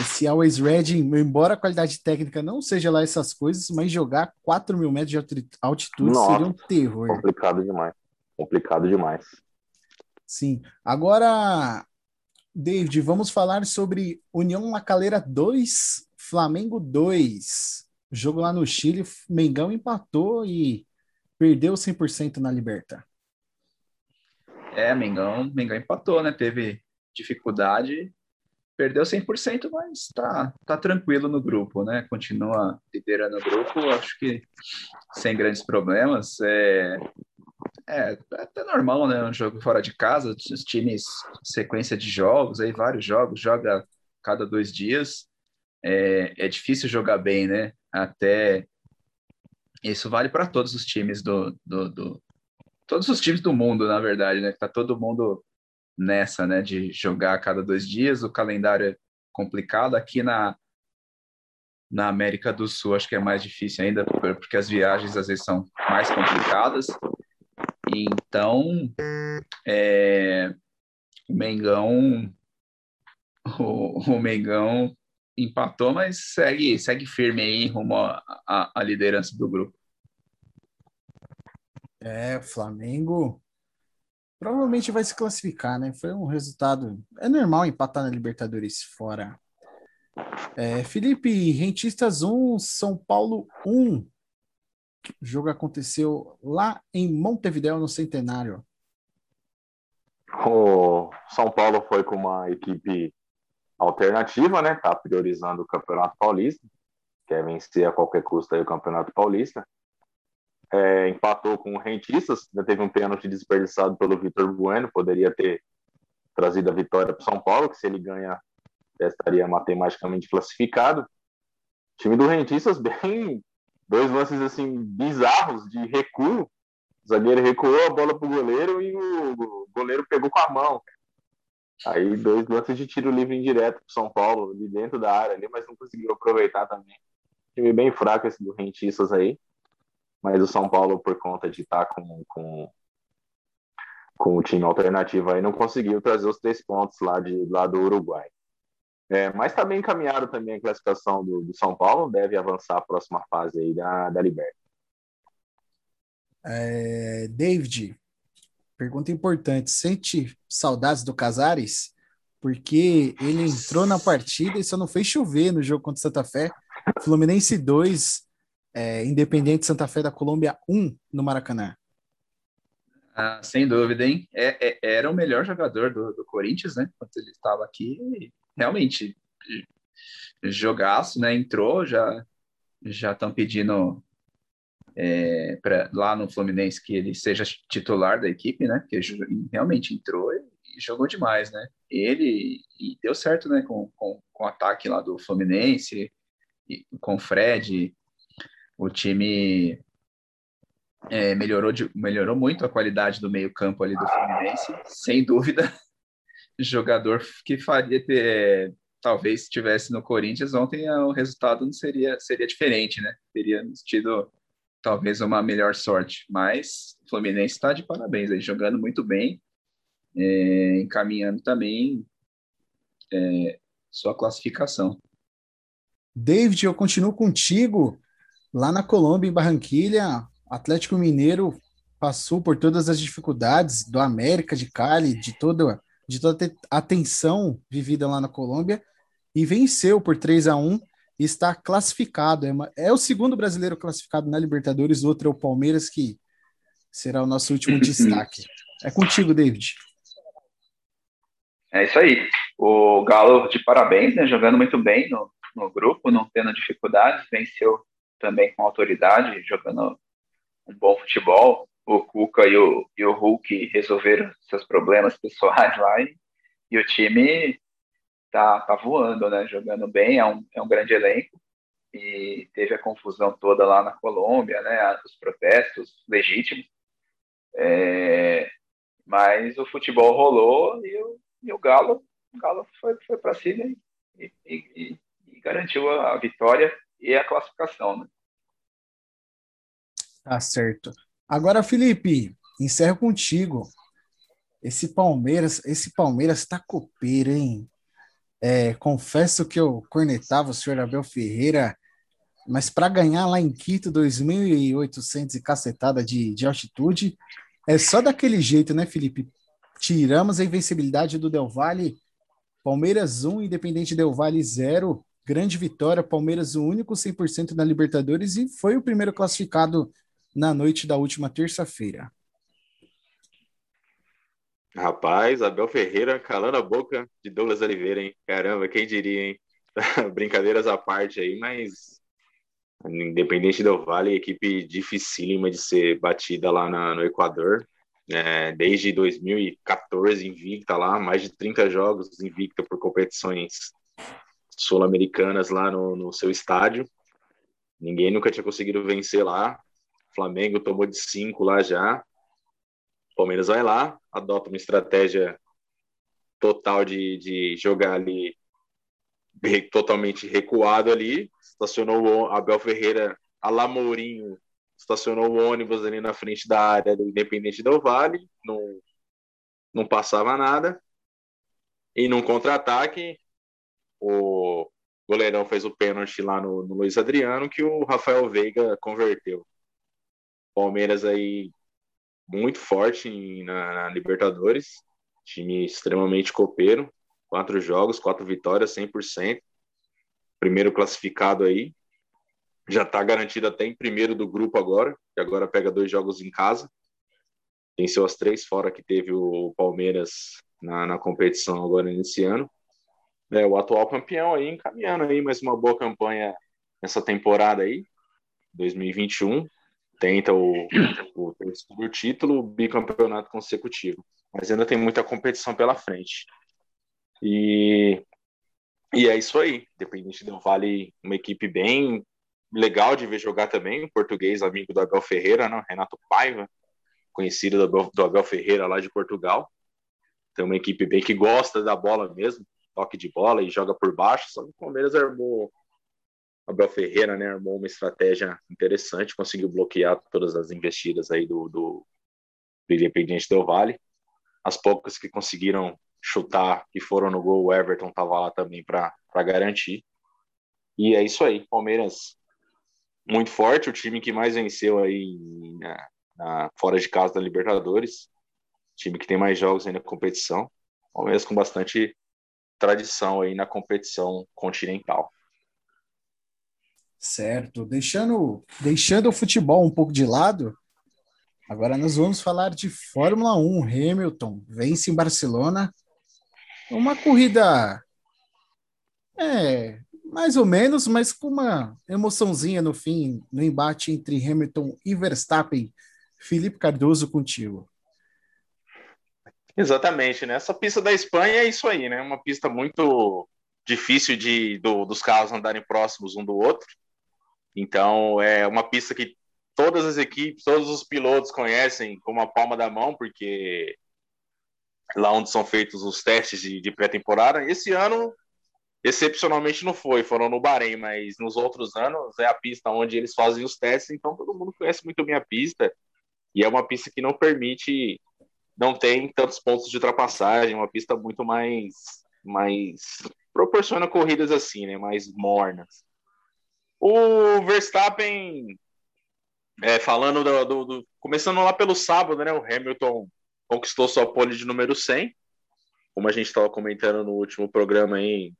esse Always Red, embora a qualidade técnica não seja lá essas coisas, mas jogar 4 mil metros de altitude Nossa, seria um terror. Complicado demais. Complicado demais. Sim. Agora, David, vamos falar sobre União Lacaleira 2, Flamengo 2. jogo lá no Chile, Mengão empatou e perdeu 100% na Liberta. É, Mengão, Mengão empatou, né? Teve dificuldade, perdeu 100%, mas tá, tá tranquilo no grupo, né? Continua liderando o grupo, acho que sem grandes problemas. É, é até normal, né? Um jogo fora de casa, os times, sequência de jogos, aí vários jogos, joga cada dois dias, é, é difícil jogar bem, né? Até isso vale para todos os times do, do, do, todos os times do mundo, na verdade, né? Tá todo mundo nessa, né? De jogar a cada dois dias. O calendário é complicado aqui na na América do Sul acho que é mais difícil ainda porque as viagens às vezes são mais complicadas. Então, é, o Mengão o, o Mengão empatou, mas segue, segue firme aí rumo à liderança do grupo. É, Flamengo provavelmente vai se classificar, né? Foi um resultado. É normal empatar na Libertadores fora. É, Felipe, Rentistas 1, São Paulo 1. O jogo aconteceu lá em Montevideo, no Centenário. O São Paulo foi com uma equipe alternativa, né? Tá priorizando o Campeonato Paulista, quer vencer a qualquer custo aí o Campeonato Paulista. É, empatou com o Rentistas, ainda teve um pênalti desperdiçado pelo Vitor Bueno, poderia ter trazido a vitória para São Paulo, que se ele ganha, já estaria matematicamente classificado. O time do Rentistas, bem, dois lances assim bizarros de recuo. O zagueiro recuou a bola para o goleiro e o goleiro pegou com a mão. Aí dois lances de tiro livre indireto para São Paulo, de dentro da área ali, mas não conseguiu aproveitar também. Time bem fraco esse do Rentistas aí. Mas o São Paulo, por conta de estar tá com, com, com o time alternativo aí, não conseguiu trazer os três pontos lá, de, lá do Uruguai. É, mas está bem encaminhado também a classificação do, do, São Paulo, deve avançar a próxima fase aí da, da Liberta. É, David, Pergunta importante. Sente saudades do Casares? Porque ele entrou na partida e só não fez chover no jogo contra Santa Fé. Fluminense 2, é, Independente Santa Fé da Colômbia 1 no Maracanã. Ah, sem dúvida, hein? É, é, era o melhor jogador do, do Corinthians, né? Quando ele estava aqui, realmente jogaço, né? Entrou, já já estão pedindo é, pra, lá no Fluminense que ele seja titular da equipe, né? Que realmente entrou e, e jogou demais, né? Ele deu certo, né? Com, com, com o ataque lá do Fluminense, e, com o Fred, o time é, melhorou, de, melhorou muito a qualidade do meio campo ali do Fluminense, sem dúvida. Jogador que faria ter, talvez se estivesse no Corinthians ontem o resultado não seria seria diferente, né? Teríamos tido talvez uma melhor sorte. Mas o Fluminense está de parabéns aí, jogando muito bem, é, encaminhando também é, sua classificação. David, eu continuo contigo lá na Colômbia, em Barranquilha. Atlético Mineiro passou por todas as dificuldades do América de Cali, de toda, de toda a tensão vivida lá na Colômbia e venceu por 3 a 1 está classificado. É, uma, é, o segundo brasileiro classificado na Libertadores, o outro é o Palmeiras, que será o nosso último destaque. É contigo, David. É isso aí. O Galo, de parabéns, né, jogando muito bem no, no grupo, não tendo dificuldades, venceu também com autoridade, jogando um bom futebol. O Cuca e o, e o Hulk resolveram seus problemas pessoais lá e, e o time tá, tá voando, né? Jogando bem, é um, é um grande elenco. E teve a confusão toda lá na Colômbia, né? Os protestos legítimos. É, mas o futebol rolou e o, e o Galo, o Galo foi, foi para cima e, e, e, garantiu a, a vitória e a classificação, né? Tá certo. Agora, Felipe, encerro contigo. Esse Palmeiras, esse Palmeiras tá copeiro, hein? É, confesso que eu cornetava o senhor Abel Ferreira, mas para ganhar lá em Quito, 2.800 e cacetada de, de altitude, é só daquele jeito, né, Felipe? Tiramos a invencibilidade do Del Valle, Palmeiras 1, Independente Del Valle 0, grande vitória, Palmeiras o único 100% na Libertadores e foi o primeiro classificado na noite da última terça-feira. Rapaz, Abel Ferreira calando a boca de Douglas Oliveira, hein? Caramba, quem diria, hein? Brincadeiras à parte aí, mas Independente do Vale, equipe dificílima de ser batida lá na, no Equador. É, desde 2014 invicta lá, mais de 30 jogos invicta por competições sul-americanas lá no, no seu estádio. Ninguém nunca tinha conseguido vencer lá. Flamengo tomou de cinco lá já. O Palmeiras vai lá, adota uma estratégia total de, de jogar ali totalmente recuado ali. Estacionou o Abel Ferreira a Lamourinho, estacionou o ônibus ali na frente da área do Independente do Vale. Não, não passava nada. E num contra-ataque, o goleirão fez o pênalti lá no, no Luiz Adriano, que o Rafael Veiga converteu. Palmeiras aí muito forte em, na, na, Libertadores, time extremamente copeiro, quatro jogos, quatro vitórias, 100%. Primeiro classificado aí, já está garantido até em primeiro do grupo agora, que agora pega dois jogos em casa. Venceu as três fora que teve o Palmeiras na, na competição agora nesse ano. É, o atual campeão aí, encaminhando aí mais uma boa campanha nessa temporada aí, 2021. Tenta o, o terceiro título, o bicampeonato consecutivo. Mas ainda tem muita competição pela frente. E, e é isso aí. Independente do Vale, uma equipe bem legal de ver jogar também. O português, amigo do Abel Ferreira, né? Renato Paiva, conhecido do Abel, do Abel Ferreira lá de Portugal. Tem uma equipe bem que gosta da bola mesmo, toque de bola e joga por baixo. Só que o Palmeiras armou, Abel Ferreira, né, armou uma estratégia interessante, conseguiu bloquear todas as investidas aí do, do, do Independiente Del Vale. As poucas que conseguiram chutar e foram no gol, o Everton estava lá também para garantir. E é isso aí, Palmeiras muito forte, o time que mais venceu aí na, na, fora de casa da Libertadores, time que tem mais jogos aí na competição, Palmeiras com bastante tradição aí na competição continental. Certo, deixando, deixando o futebol um pouco de lado, agora nós vamos falar de Fórmula 1. Hamilton vence em Barcelona. Uma corrida é, mais ou menos, mas com uma emoçãozinha no fim, no embate entre Hamilton e Verstappen. Felipe Cardoso contigo. Exatamente, né? Essa pista da Espanha é isso aí, né? Uma pista muito difícil de do, dos carros andarem próximos um do outro. Então, é uma pista que todas as equipes, todos os pilotos conhecem como a palma da mão, porque lá onde são feitos os testes de, de pré-temporada. Esse ano, excepcionalmente, não foi, foram no Bahrein, mas nos outros anos é a pista onde eles fazem os testes, então todo mundo conhece muito bem a pista. E é uma pista que não permite não tem tantos pontos de ultrapassagem, uma pista muito mais, mais proporciona corridas assim, né, mais mornas. O Verstappen, é, falando do, do, do, começando lá pelo sábado, né, o Hamilton conquistou sua pole de número 100, como a gente estava comentando no último programa aí,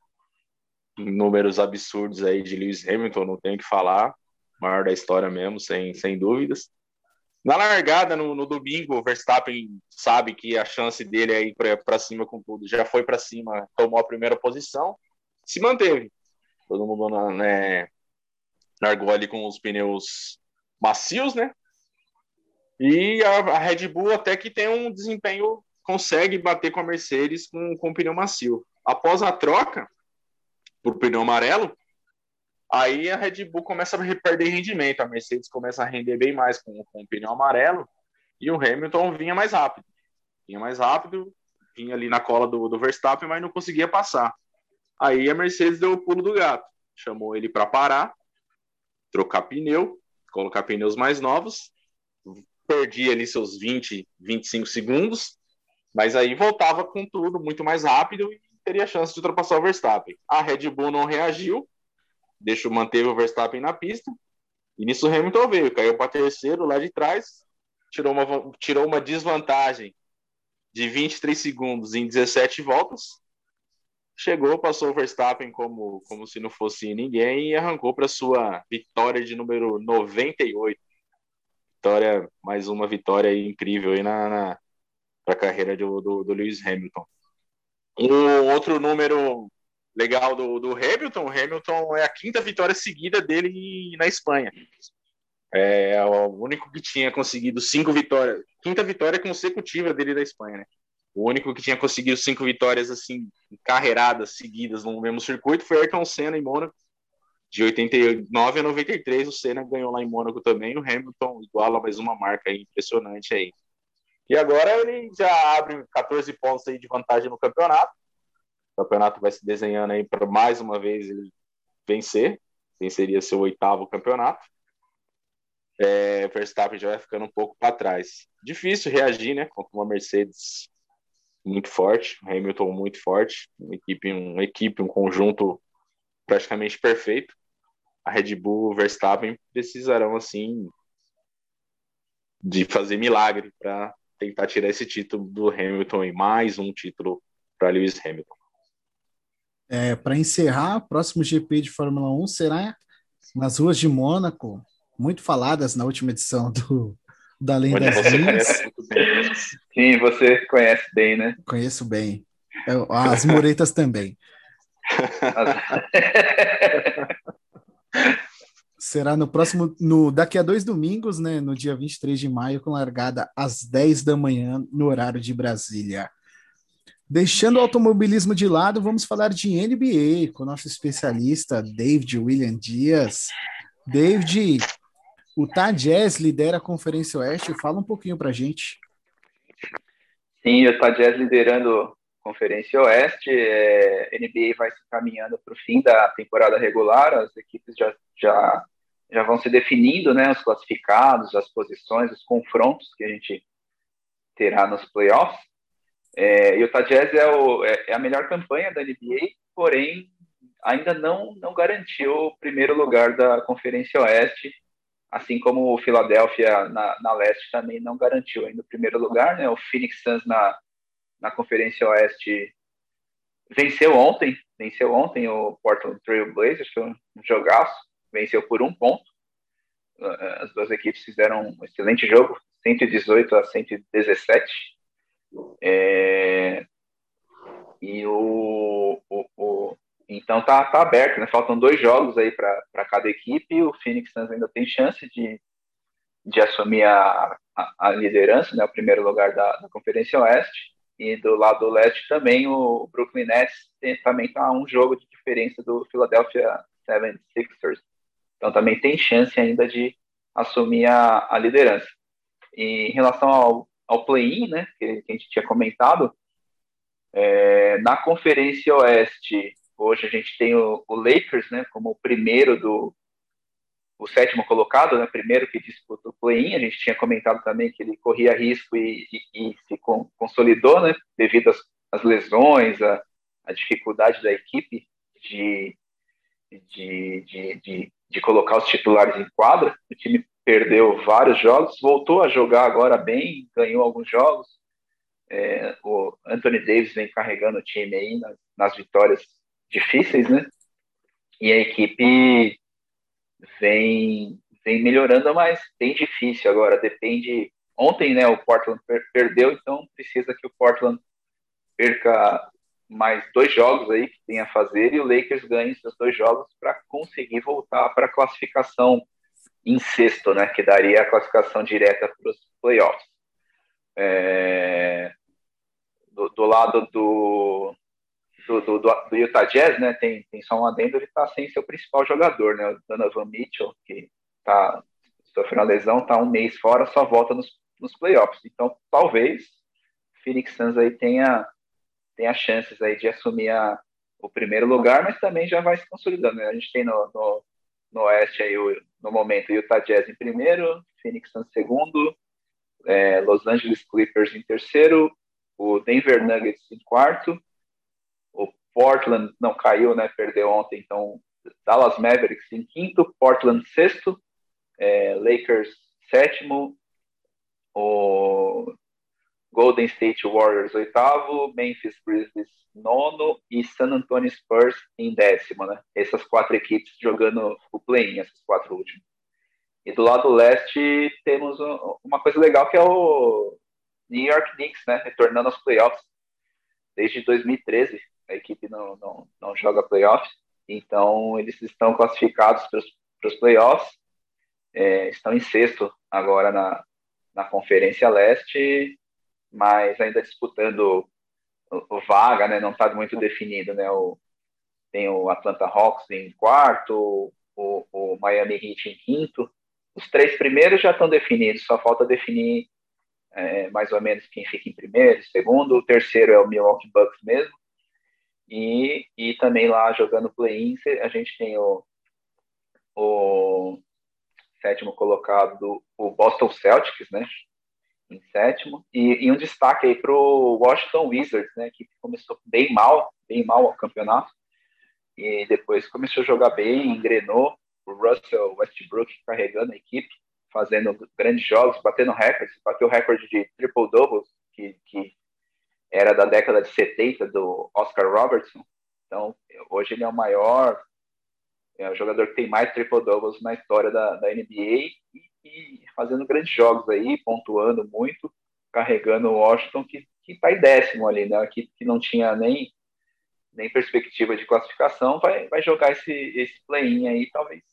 números absurdos aí de Lewis Hamilton, não tenho que falar, maior da história mesmo, sem, sem dúvidas. Na largada, no, no, domingo, o Verstappen sabe que a chance dele é ir para cima com tudo. Já foi para cima, tomou a primeira posição, se manteve. Todo mundo né, largou ali com os pneus macios, né? E a, a, Red Bull até que tem um desempenho, consegue bater com a Mercedes com, com pneu macio. Após a troca por pneu amarelo, Aí a Red Bull começa a perder rendimento, a Mercedes começa a render bem mais com, com o pneu amarelo e o Hamilton vinha mais rápido. Vinha mais rápido, vinha ali na cola do, do Verstappen, mas não conseguia passar. Aí a Mercedes deu o pulo do gato, chamou ele para parar, trocar pneu, colocar pneus mais novos, perdia ali seus 20, 25 segundos, mas aí voltava com tudo muito mais rápido e teria chance de ultrapassar o Verstappen. A Red Bull não reagiu, deixou, manteve o Verstappen na pista. E nisso o Hamilton veio, caiu para terceiro lá de trás, tirou uma, tirou uma desvantagem de 23 segundos em 17 voltas. Chegou, passou o Verstappen como, como se não fosse ninguém e arrancou para sua vitória de número 98. Vitória, mais uma vitória incrível aí na, na a carreira do, do, do Lewis Hamilton. Um outro número legal do, do Hamilton, o Hamilton é a quinta vitória seguida dele na Espanha. É o único que tinha conseguido cinco vitórias, quinta vitória consecutiva dele da Espanha, né? O único que tinha conseguido cinco vitórias assim, carreiradas seguidas no mesmo circuito foi Ayrton Senna em Mônaco. De 89 a 93, o Senna ganhou lá em Mônaco também. O Hamilton iguala mais uma marca aí, impressionante aí. E agora ele já abre 14 pontos aí de vantagem no campeonato. O campeonato vai se desenhando aí para mais uma vez ele vencer. Venceria seu oitavo campeonato. É, Verstappen já vai ficando um pouco para trás. Difícil reagir, né? Contra uma Mercedes muito forte, Hamilton muito forte, uma equipe, uma equipe, um conjunto praticamente perfeito. A Red Bull, o Verstappen precisarão assim de fazer milagre para tentar tirar esse título do Hamilton e mais um título para Lewis Hamilton. É, para encerrar, o próximo GP de Fórmula 1 será nas ruas de Mônaco, muito faladas na última edição do, da Além das Linhas. Sim, você conhece bem, né? Conheço bem. Eu, as muretas também. Será no próximo, no, daqui a dois domingos, né? No dia 23 de maio, com largada às 10 da manhã, no horário de Brasília. Deixando o automobilismo de lado, vamos falar de NBA com o nosso especialista David William Dias. David, o Utah Jazz lidera a Conferência Oeste. Fala um pouquinho para gente. Sim, o Utah Jazz liderando a Conferência Oeste. É, NBA vai se caminhando para o fim da temporada regular. As equipes já, já, já vão se definindo, né? Os classificados, as posições, os confrontos que a gente terá nos playoffs. É, e o Jazz é, o, é, é a melhor campanha da NBA, porém ainda não, não garantiu o primeiro lugar da Conferência Oeste assim como o Philadelphia na, na leste também não garantiu ainda o primeiro lugar, né? O Phoenix Suns na, na Conferência Oeste venceu ontem, venceu ontem o Portland Trail Blazers, foi um jogaço, venceu por um ponto. As duas equipes fizeram um excelente jogo, 118 a 117. É, e o, o, o, então tá, tá aberto, né? Faltam dois jogos aí para cada equipe. O Phoenix Suns ainda tem chance de, de assumir a, a, a liderança, né? O primeiro lugar da, da, Conferência Oeste. E do lado leste também o Brooklyn Nets tem, também tá um jogo de diferença do Philadelphia 76ers. Então também tem chance ainda de assumir a, a liderança. E em relação ao, ao play-in, né? Que, que a gente tinha comentado, é, na Conferência Oeste Hoje a gente tem o, o Lakers, né, como o primeiro do o sétimo colocado, né, primeiro que disputa o play-in. A gente tinha comentado também que ele corria risco e, e, e se consolidou, né, devido às, às lesões, a, a, dificuldade da equipe de, de, de, de, de colocar os titulares em quadra. O time perdeu vários jogos, voltou a jogar agora bem, ganhou alguns jogos. É, o Anthony Davis vem carregando o time aí nas, nas vitórias difíceis, né? E a equipe vem, vem melhorando, mas bem difícil agora. Depende. Ontem, né, o Portland per perdeu, então precisa que o Portland perca mais dois jogos aí que tem a fazer e o Lakers ganhe esses dois jogos para conseguir voltar para a classificação em sexto, né, que daria a classificação direta para os playoffs. É, do, do, lado do, do, do, do, Utah Jazz, né, tem, tem só um adendo, ele está sem seu principal jogador, né, o Donovan Mitchell, que tá, sofreu uma lesão, está um mês fora, só volta nos, nos playoffs. Então, talvez o Phoenix Suns aí tenha, tenha chances aí de assumir a, o primeiro lugar, mas também já vai se consolidando. Né? A gente tem no, no, no Oeste aí, o, no momento, o Utah Jazz em primeiro, Phoenix Suns segundo, é, Los Angeles Clippers em terceiro, o Denver Nuggets em quarto, Portland não caiu, né? Perdeu ontem, então Dallas Mavericks em quinto, Portland sexto, é, Lakers sétimo, o Golden State Warriors oitavo, Memphis Grizzlies nono e San Antonio Spurs em décimo, né? Essas quatro equipes jogando o play-in, essas quatro últimas. E do lado leste temos uma coisa legal que é o New York Knicks, né? Retornando aos playoffs desde 2013 a equipe não, não, não joga playoffs, então eles estão classificados para os playoffs, é, estão em sexto agora na, na Conferência Leste, mas ainda disputando o, vaga, né? Não está muito definido, né? O, tem o Atlanta Hawks em quarto, o, o Miami Heat em quinto. Os três primeiros já estão definidos, só falta definir é, mais ou menos quem fica em primeiro, segundo. O terceiro é o Milwaukee Bucks mesmo. E, e também lá jogando play-in, a gente tem o, o sétimo colocado do o Boston Celtics, né? Em sétimo. E, e um destaque aí para o Washington Wizards, né? Que começou bem mal, bem mal o campeonato. E depois começou a jogar bem, engrenou. O Russell Westbrook carregando a equipe, fazendo grandes jogos, batendo recordes. Bateu o recorde de triple-doubles, que, que era da década de 70 do Oscar Robertson. Então, hoje ele é o maior é o jogador que tem mais triple-doubles na história da, da NBA e, e, fazendo grandes jogos aí, pontuando muito, carregando o Washington, que está em décimo ali, né? Que, que não tinha nem, nem perspectiva de classificação, vai, vai jogar esse, esse play-in aí, talvez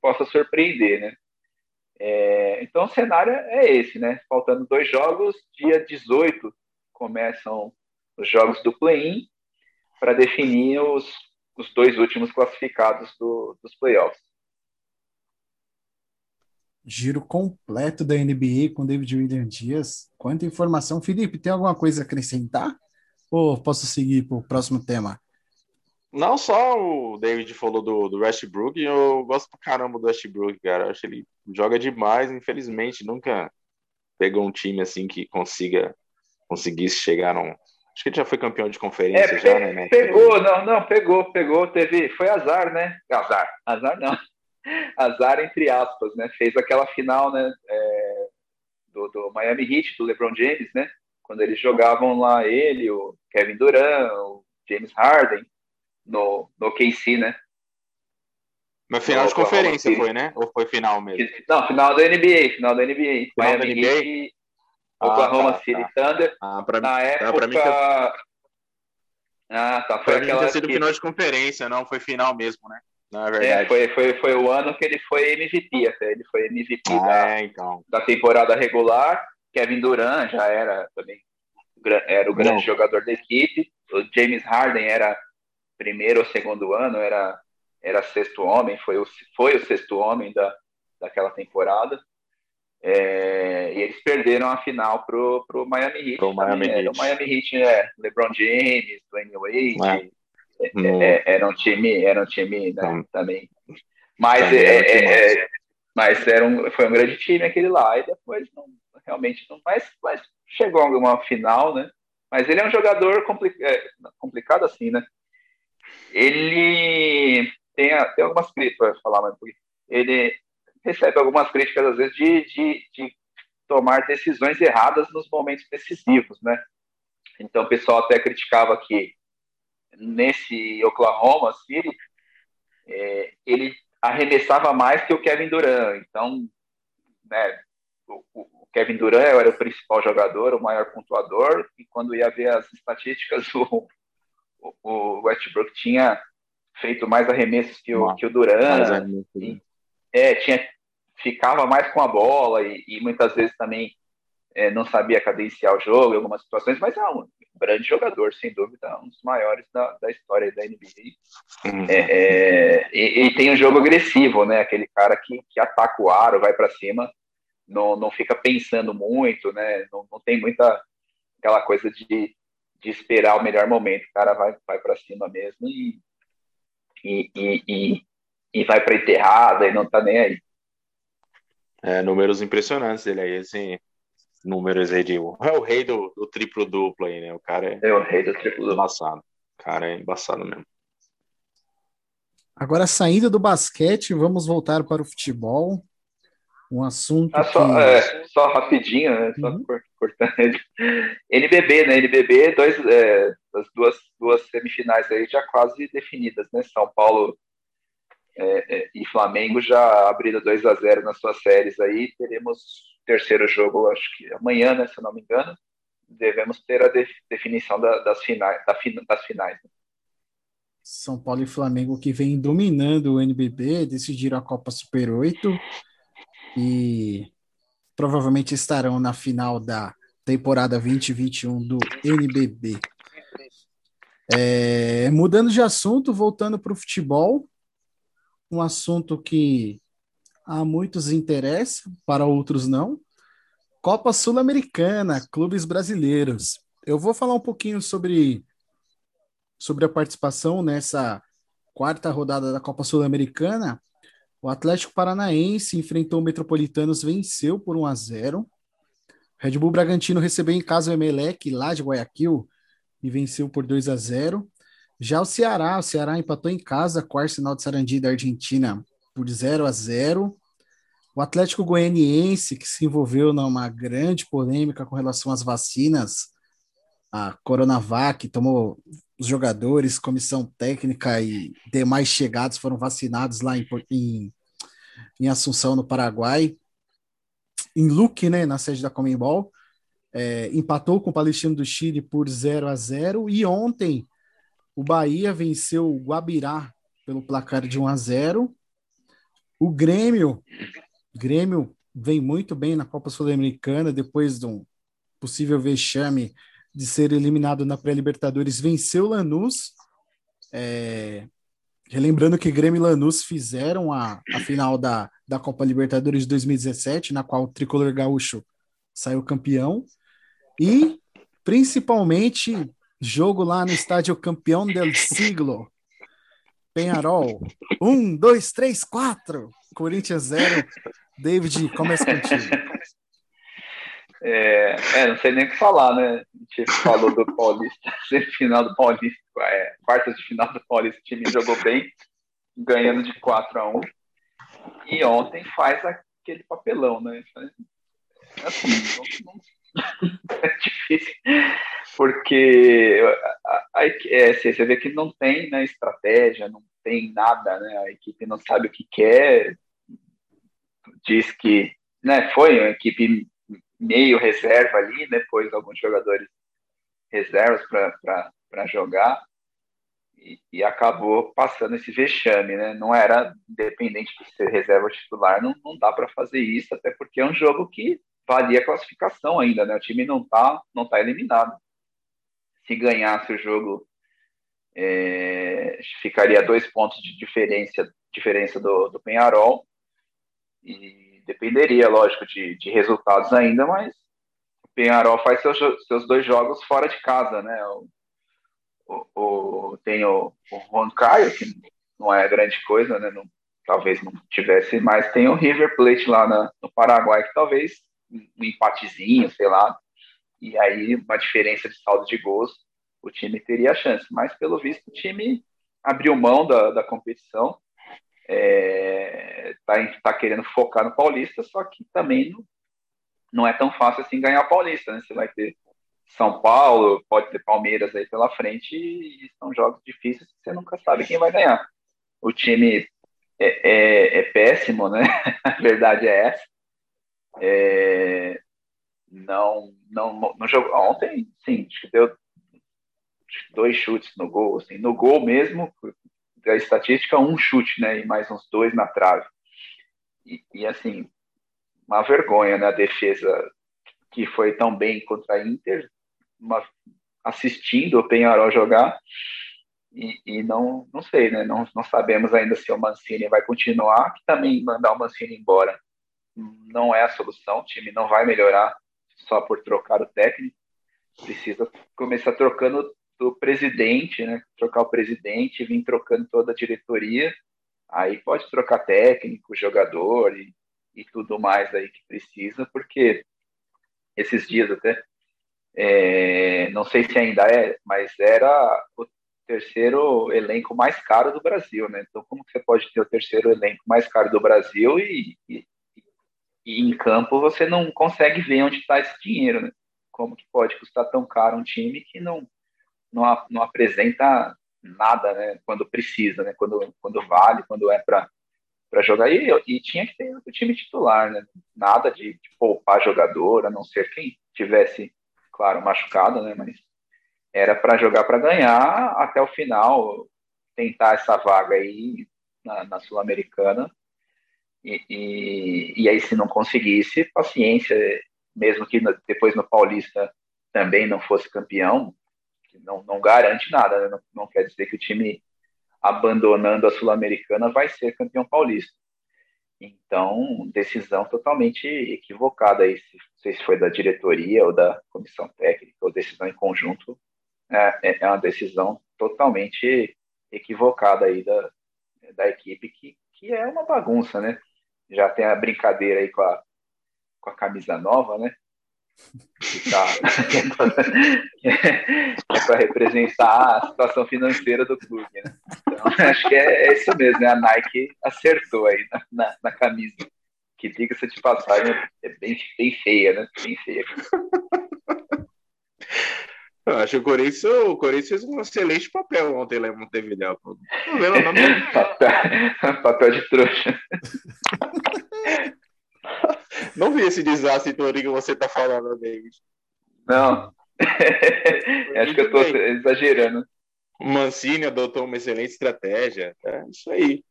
possa surpreender, né? É, então o cenário é esse, né? Faltando dois jogos, dia 18 começam os jogos do play-in para definir os, os dois últimos classificados do, dos playoffs. Giro completo da NBA com David William Dias. Quanta informação. Felipe, tem alguma coisa a acrescentar? Ou posso seguir para o próximo tema? Não só o David falou do, do Westbrook, eu gosto pra caramba do Westbrook, cara. Eu acho que ele joga demais, infelizmente, nunca pegou um time assim que consiga conseguisse chegar num. Acho que ele já foi campeão de conferência, é, já, né? Pegou, não, não, pegou, pegou, teve. Foi azar, né? Azar, azar não. Azar entre aspas, né? Fez aquela final, né? É, do, do Miami Heat, do LeBron James, né? Quando eles jogavam lá, ele, o Kevin Durant, o James Harden, no, no KC, né? Mas final de conferência foi, né? Ou foi final mesmo? Não, final da NBA, final da NBA. Final Miami da NBA? Heat, Oklahoma ah, tá, City tá. Thunder. Ah, pra, na época... pra mim que... Ah, tá. Foi pra aquela mim sido que... final de conferência, não foi final mesmo, né? Na é, verdade. É, foi, foi, foi o ano que ele foi MVP até. Ele foi MVP ah, da, é, então. da temporada regular. Kevin Durant já era também era o grande não. jogador da equipe. O James Harden era primeiro ou segundo ano, era, era sexto homem, foi o, foi o sexto homem da, daquela temporada. É, e eles perderam a final pro, pro Miami Heat. Pro Miami Heat. Era o Miami Heat é LeBron James, Dwayne Wade. É. É, é, era um time, era um time né, também. Mas, também é, é, mas era um, foi um grande time aquele lá. E depois não, realmente não. Mas, mas chegou a uma final, né? Mas ele é um jogador complicado assim, né? Ele tem, tem algumas críticas para falar, mas ele recebe algumas críticas, às vezes, de, de, de tomar decisões erradas nos momentos decisivos, né? Então, o pessoal até criticava que nesse Oklahoma City, é, ele arremessava mais que o Kevin Durant. Então, né, o, o, Kevin Durant era o principal jogador, o maior pontuador, e quando ia ver as estatísticas, o, o Westbrook tinha feito mais arremessos que o, que o Durant. E, é, tinha, ficava mais com a bola e, e muitas vezes também é, não sabia cadenciar o jogo em algumas situações, mas é um grande jogador, sem dúvida, um dos maiores da, da história da NBA. Uhum. É, é, e, e, tem um jogo agressivo, né? Aquele cara que, que ataca o aro, vai para cima, não, não fica pensando muito, né? Não, não tem muita aquela coisa de, de esperar o melhor momento. O cara vai, vai para cima mesmo e, e, e, e vai para enterrada e não tá nem aí. É, números impressionantes dele aí, assim, números aí de. É o rei do, do triplo duplo aí, né? O cara é. É o rei do triplo duplo. Embaçado. O cara é embaçado mesmo. Agora, saindo do basquete, vamos voltar para o futebol. Um assunto. Ah, só, que... é, só rapidinho, né? Só uhum. cortando. NBB, né? NBB, dois, é, as duas, duas semifinais aí já quase definidas, né? São Paulo é, é, e Flamengo já abriram 2 a 0 nas suas séries aí. Teremos terceiro jogo, acho que amanhã, né, se não me engano. Devemos ter a definição da, das finais. Da, das finais né? São Paulo e Flamengo que vem dominando o NBB, decidiram a Copa Super 8 e provavelmente estarão na final da temporada 2021 do NBB. É, mudando de assunto, voltando para o futebol, um assunto que a muitos interessa, para outros não. Copa Sul-Americana, clubes brasileiros. Eu vou falar um pouquinho sobre, sobre a participação nessa quarta rodada da Copa Sul-Americana. O Atlético Paranaense enfrentou o Metropolitanos, venceu por 1 a 0. Red Bull Bragantino recebeu em casa o Emelec lá de Guayaquil e venceu por 2 a 0. Já o Ceará, o Ceará empatou em casa com o Arsenal de Sarandi da Argentina por 0 a 0. O Atlético Goianiense, que se envolveu numa grande polêmica com relação às vacinas, a Coronavac, tomou os jogadores, comissão técnica e demais chegados foram vacinados lá em, em, em Assunção, no Paraguai. Em Luque, né, na sede da Comembol é, empatou com o Palestino do Chile por 0 a 0 e ontem o Bahia venceu o Guabirá pelo placar de 1 a 0. O Grêmio, Grêmio vem muito bem na Copa Sul-Americana depois de um possível vexame de ser eliminado na pré-Libertadores, venceu Lanús. É, relembrando que Grêmio e Lanús fizeram a, a final da, da Copa Libertadores de 2017, na qual o tricolor gaúcho saiu campeão. E, principalmente, jogo lá no estádio Campeão del Siglo. Penharol. Um, dois, três, quatro. Corinthians zero. David, começa contigo. É, é, não sei nem o que falar, né? A gente falou do Paulista, semifinal do Paulista, é, quartas de final do Paulista, o time jogou bem, ganhando de 4 a 1 E ontem faz aquele papelão, né? Assim, não, não é difícil, porque a, a, é, assim, você vê que não tem né, estratégia, não tem nada, né? A equipe não sabe o que quer, diz que né, foi uma equipe meio reserva ali, depois alguns jogadores reservas para jogar, e, e, acabou passando esse vexame, né? Não era independente de ser reserva titular, não, não dá para fazer isso, até porque é um jogo que valia a classificação ainda, né? O time não está não tá eliminado. Se ganhasse o jogo, é, ficaria dois pontos de diferença, diferença do, do Penharol. E dependeria, lógico, de, de resultados ainda, mas o Penharol faz seus, seus dois jogos fora de casa, né? O, o, o tem o, o Juan Caio, que não é grande coisa, né? Não, talvez não tivesse, mas tem o River Plate lá na, no Paraguai, que talvez um empatezinho, sei lá, e aí uma diferença de saldo de gols, o time teria chance. Mas, pelo visto, o time abriu mão da, da competição, é, tá, tá querendo focar no Paulista, só que também não, não é tão fácil assim ganhar o Paulista, né? Você vai ter São Paulo, pode ter Palmeiras aí pela frente, e são jogos difíceis, você nunca sabe quem vai ganhar. O time é, é, é péssimo, né? A verdade é essa. É, não, não, no jogo ontem, sim, acho que deu dois chutes no gol, assim, no gol mesmo, da estatística, um chute, né, e mais uns dois na trave. E, e assim, uma vergonha, né, a defesa que foi tão bem contra a Inter, uma, assistindo o Penharol jogar, e, e, não, não sei, né, não, não sabemos ainda se o Mancini vai continuar, que também mandar o Mancini embora não é a solução, o time não vai melhorar só por trocar o técnico, precisa começar trocando do presidente, né? Trocar o presidente, vir trocando toda a diretoria, aí pode trocar técnico, jogador e, e tudo mais aí que precisa, porque esses dias até, é, não sei se ainda é, mas era o terceiro elenco mais caro do Brasil, né? Então, como que você pode ter o terceiro elenco mais caro do Brasil e, e, e em campo você não consegue ver onde está esse dinheiro, né? Como que pode custar tão caro um time que não, não, não apresenta nada, né? Quando precisa, né? Quando, quando vale, quando é para para jogar e, e tinha que ter o time titular, né? Nada de, de, poupar jogador, a não ser quem tivesse, claro, machucado, né? Mas era para jogar para ganhar até o final, tentar essa vaga aí na, na Sul-Americana e, e, e, aí, se não conseguisse, paciência, mesmo que depois no Paulista também não fosse campeão, não, não garante nada, né? não, não quer dizer que o time abandonando a Sul-Americana vai ser campeão paulista. Então, decisão totalmente equivocada aí, se, não sei se foi da diretoria ou da comissão técnica, ou decisão em conjunto, é, é, é uma decisão totalmente equivocada aí da, da equipe, que, que é uma bagunça, né? Já tem a brincadeira aí com a, com a camisa nova, né? Que tá, é para representar a situação financeira do clube, né? Então, acho que é, é, isso mesmo, né? A Nike acertou aí na, na, na camisa. Que diga-se de passagem, é bem, bem feia, né? Bem feia. Eu acho que o Corinthians, o Corinthians fez um excelente papel ontem lá em Montevideo. papel, papel de trouxa. Não vi esse desastre todo que você tá falando, David. Não. acho que eu tô bem. exagerando. O Mancini adotou uma excelente estratégia. É isso aí.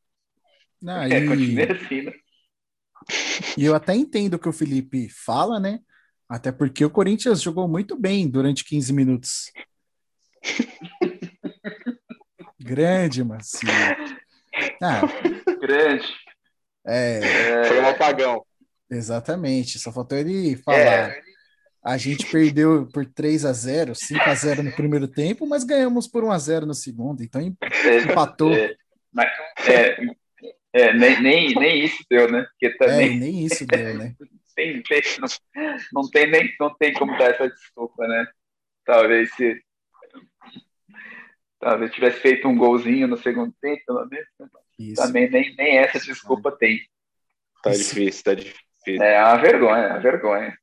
Não, é, e... assim, né? E eu até entendo o que o Felipe fala, né? Até porque o Corinthians jogou muito bem durante 15 minutos. Grande, Mancini. Ah, Grande. É... Foi um apagão. Exatamente. Só faltou ele falar. É. A gente perdeu por 3 a 0 5 a 0 no primeiro tempo, mas ganhamos por 1 a 0 no segundo, então empatou. É, mas, é, é, nem, nem, nem isso deu, né? Porque também... É, nem isso deu, né? tem, tem, não, não, tem nem não tem como dar essa desculpa, né? Talvez se talvez tivesse feito um golzinho no segundo tempo, pelo menos. Né? Também nem, nem essa desculpa tem. Tá difícil, tá difícil. É uma vergonha, é uma vergonha.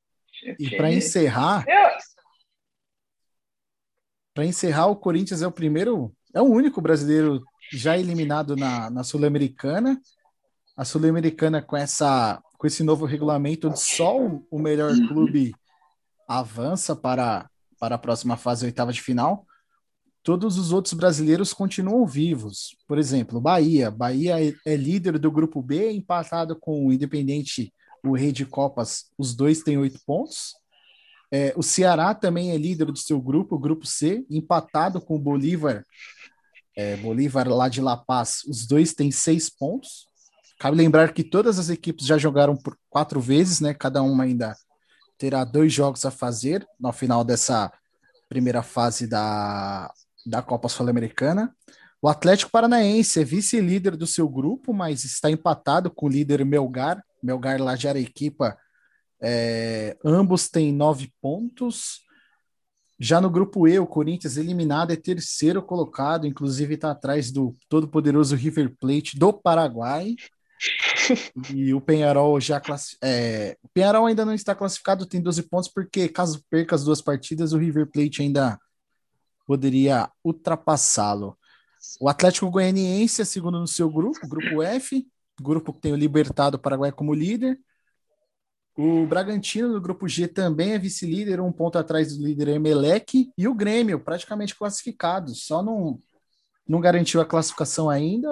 E para encerrar, é. para encerrar, o Corinthians é o primeiro, é o único brasileiro já eliminado na, na Sul-Americana. A Sul-Americana com essa com esse novo regulamento, onde só o melhor clube avança para, para a próxima fase, a oitava de final. Todos os outros brasileiros continuam vivos. Por exemplo, Bahia. Bahia é, é líder do grupo B, empatado com o Independente o Rei de Copas, os dois têm oito pontos. É, o Ceará também é líder do seu grupo, o grupo C, empatado com o Bolívar, é, Bolívar lá de La Paz, os dois têm seis pontos. Cabe lembrar que todas as equipes já jogaram por quatro vezes, né? Cada uma ainda terá dois jogos a fazer no final dessa primeira fase da, da Copa Sul-Americana. O Atlético Paranaense é vice-líder do seu grupo, mas está empatado com o líder Melgar, Melgar lá de Arequipa. É, ambos têm nove pontos. Já no grupo E, o Corinthians eliminado é terceiro colocado, inclusive está atrás do todo-poderoso River Plate do Paraguai. e o Penharol já é, o Penharol ainda não está classificado, tem 12 pontos, porque caso perca as duas partidas, o River Plate ainda poderia ultrapassá-lo. O Atlético Goianiense é segundo no seu grupo, grupo F, grupo que tem o Libertado Paraguai como líder. O Bragantino, no grupo G, também é vice-líder, um ponto atrás do líder Emelec. E o Grêmio, praticamente classificado, só não, não garantiu a classificação ainda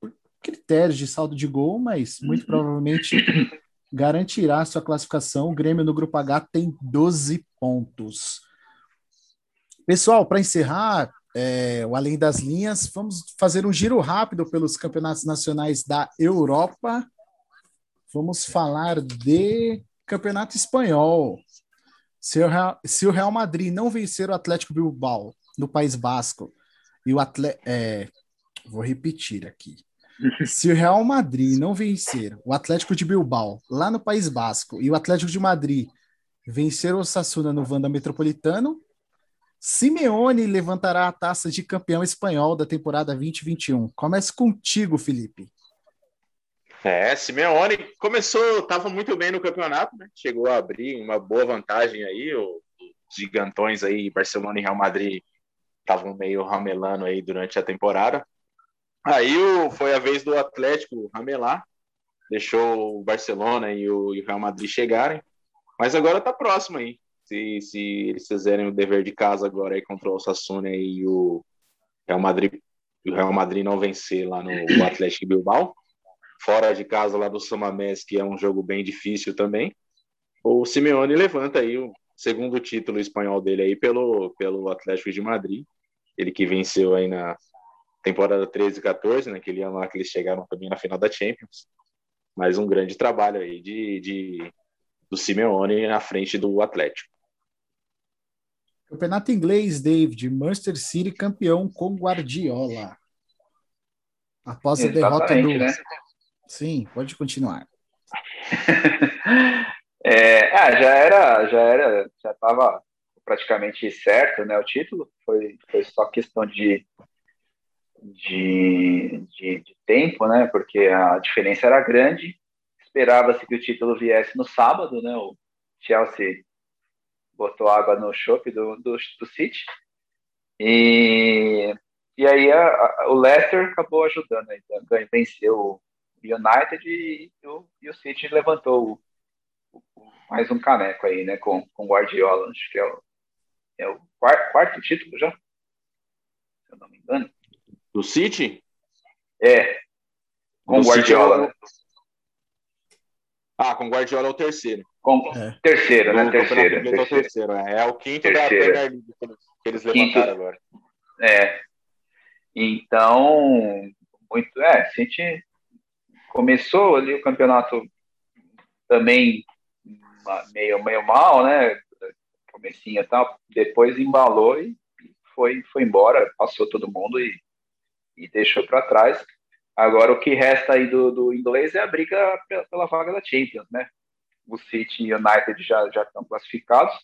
por critérios de saldo de gol, mas muito provavelmente garantirá sua classificação. O Grêmio no grupo H tem 12 pontos. Pessoal, para encerrar, é, o Além das Linhas, vamos fazer um giro rápido pelos campeonatos nacionais da Europa. Vamos falar de campeonato espanhol. Se o Real, se o Real Madrid não vencer o Atlético Bilbao no País Basco e o Atlético. É, vou repetir aqui. Se o Real Madrid não vencer o Atlético de Bilbao lá no País Basco e o Atlético de Madrid vencer o Sassuna no Vanda Metropolitano, Simeone levantará a taça de campeão espanhol da temporada 2021. Comece contigo, Felipe. É, Simeone começou, estava muito bem no campeonato, né? Chegou a abrir uma boa vantagem aí. Os gigantões aí, Barcelona e Real Madrid, estavam meio ramelando aí durante a temporada. Aí foi a vez do Atlético ramelar, deixou o Barcelona e o Real Madrid chegarem, mas agora está próximo aí se, se eles fizerem o dever de casa agora aí contra o Osasuna e o Real Madrid, o Real Madrid não vencer lá no Atlético Bilbao, fora de casa lá do Samamés, que é um jogo bem difícil também. o Simeone levanta aí o segundo título espanhol dele aí pelo, pelo Atlético de Madrid. Ele que venceu aí na temporada 13 e 14, naquele ano lá que eles chegaram também na final da Champions. Mas um grande trabalho aí de, de do Simeone na frente do Atlético. Campeonato inglês, David, Manchester City campeão com Guardiola. Após a derrota do. Né? Sim, pode continuar. é, ah, já era, já era, já estava praticamente certo, né? O título foi, foi só questão de, de, de, de tempo, né? Porque a diferença era grande. Esperava-se que o título viesse no sábado, né? O Chelsea botou água no chope do, do, do City. E, e aí a, a, o Leicester acabou ajudando, né? então, venceu o United e, e, o, e o City levantou o, o, mais um caneco aí, né, com, com Guardiola, acho que é o, é o quarto, quarto título já, se eu não me engano. Do City? É, com o Guardiola. City, ah, com Guardiola é o terceiro. Com... É. Terceiro, né? Terceiro. terceiro. É o terceiro, é. é o quinto terceiro. da Premier League que eles levantaram quinto. agora. É. Então, muito. É, a gente começou ali o campeonato também meio, meio mal, né? Comecinho e tal. Depois embalou e foi, foi embora, passou todo mundo e, e deixou para trás. Agora, o que resta aí do, do inglês é a briga pela, pela vaga da Champions, né? O City e o United já, já estão classificados.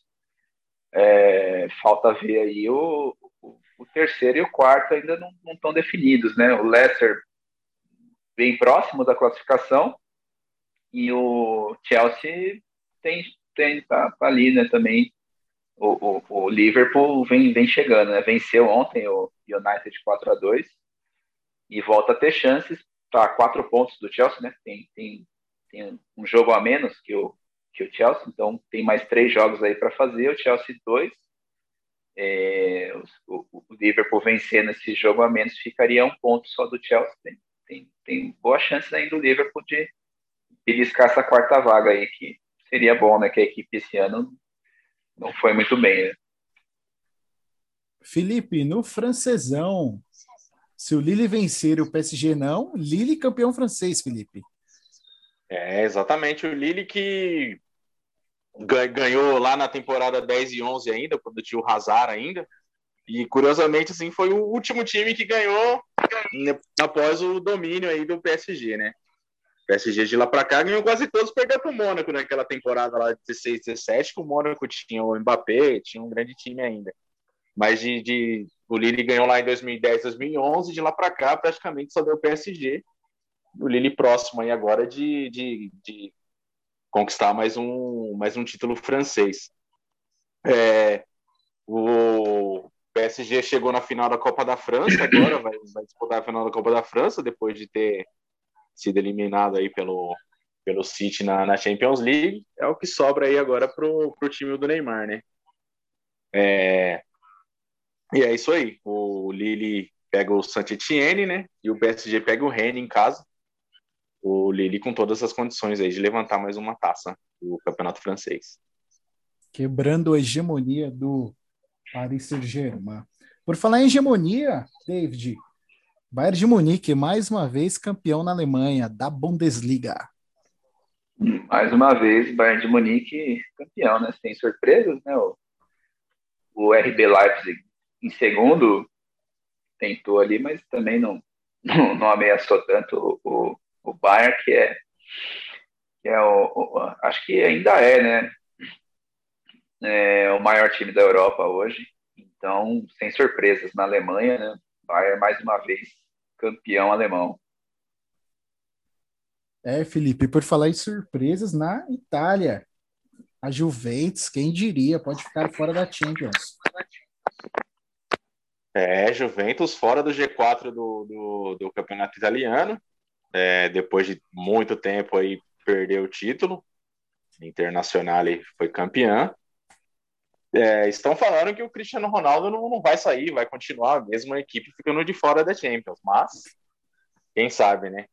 É, falta ver aí o, o, terceiro e o quarto ainda não, não estão definidos, né? O Leicester bem próximo da classificação e o Chelsea tem, tem tá, tá ali, né? Também o, o, o, Liverpool vem, vem chegando, né? Venceu ontem o United 4 a 2 e volta a ter chances para quatro pontos do Chelsea, né? Tem, tem, tem um jogo a menos que o, que o Chelsea, então tem mais três jogos aí para fazer. O Chelsea dois. É, o, o, Liverpool vencendo esse jogo a menos ficaria um ponto só do Chelsea. Tem, tem, tem boa chance ainda do Liverpool de beliscar essa quarta vaga aí, que seria bom, né? Que a equipe esse ano não foi muito bem. Né? Felipe, no francesão, se o Lille vencer e o PSG não, Lille campeão francês, Felipe. É, exatamente. O Lille que ganhou lá na temporada 10 e 11 ainda, quando tinha o Hazard ainda. E curiosamente, assim, foi o último time que ganhou após o domínio aí do PSG, né? O PSG de lá para cá ganhou quase todos, perdeu para o Mônaco naquela temporada lá 16, 17, que o Mônaco tinha o Mbappé, tinha um grande time ainda. Mas de, de o Lille ganhou lá em 2010, 2011, de lá para cá praticamente só deu PSG. O Lille próximo aí agora de, de, de conquistar mais um, mais um título francês. É, o PSG chegou na final da Copa da França agora, vai, vai disputar a final da Copa da França depois de ter sido eliminado aí pelo, pelo City na, na Champions League. É o que sobra aí agora pro, pro time do Neymar, né? É, e é isso aí. O Lille pega o Saint-Etienne, né? E o PSG pega o Rennes em casa. O Lille com todas as condições aí de levantar mais uma taça do Campeonato Francês. Quebrando a hegemonia do Paris Saint-Germain. Por falar em hegemonia, David, Bayern de Munique, mais uma vez campeão na Alemanha, da Bundesliga. Mais uma vez, Bayern de Munique campeão, né? Sem surpresas, né? O, o RB Leipzig em segundo tentou ali, mas também não, não, não ameaçou tanto o, o Bayern, que é, que é o, o, acho que ainda é, né? É o maior time da Europa hoje. Então, sem surpresas na Alemanha, né? Bayern mais uma vez campeão alemão. É, Felipe, por falar em surpresas na Itália, a Juventus, quem diria, pode ficar fora da Champions. É, Juventus fora do G4 do, do, do campeonato italiano, é, depois de muito tempo aí perdeu o título, Internacional foi campeã. É, estão falando que o Cristiano Ronaldo não, não vai sair, vai continuar, a equipe ficando de fora da Champions, mas quem sabe, né?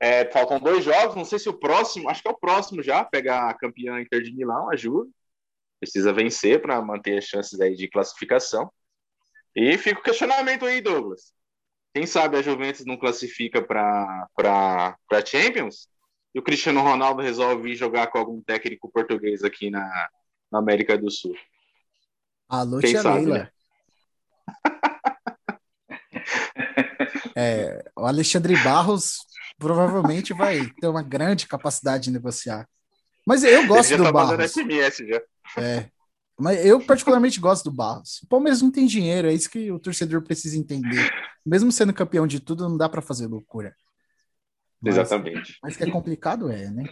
é, faltam dois jogos, não sei se o próximo, acho que é o próximo já, pegar a campeã Inter de Milão, a Juve. Precisa vencer para manter as chances aí de classificação. E fica o questionamento aí, Douglas. Quem sabe a Juventus não classifica para Champions e o Cristiano Ronaldo resolve jogar com algum técnico português aqui na, na América do Sul. Alô, Quem tia sabe, Leila. Né? é, o Alexandre Barros provavelmente vai ter uma grande capacidade de negociar. Mas eu gosto Ele já do tá Barros. SMS já. É, mas eu particularmente gosto do Barros. O Palmeiras não tem dinheiro, é isso que o torcedor precisa entender. Mesmo sendo campeão de tudo, não dá para fazer loucura. Mas, Exatamente. Mas que é complicado, é, né?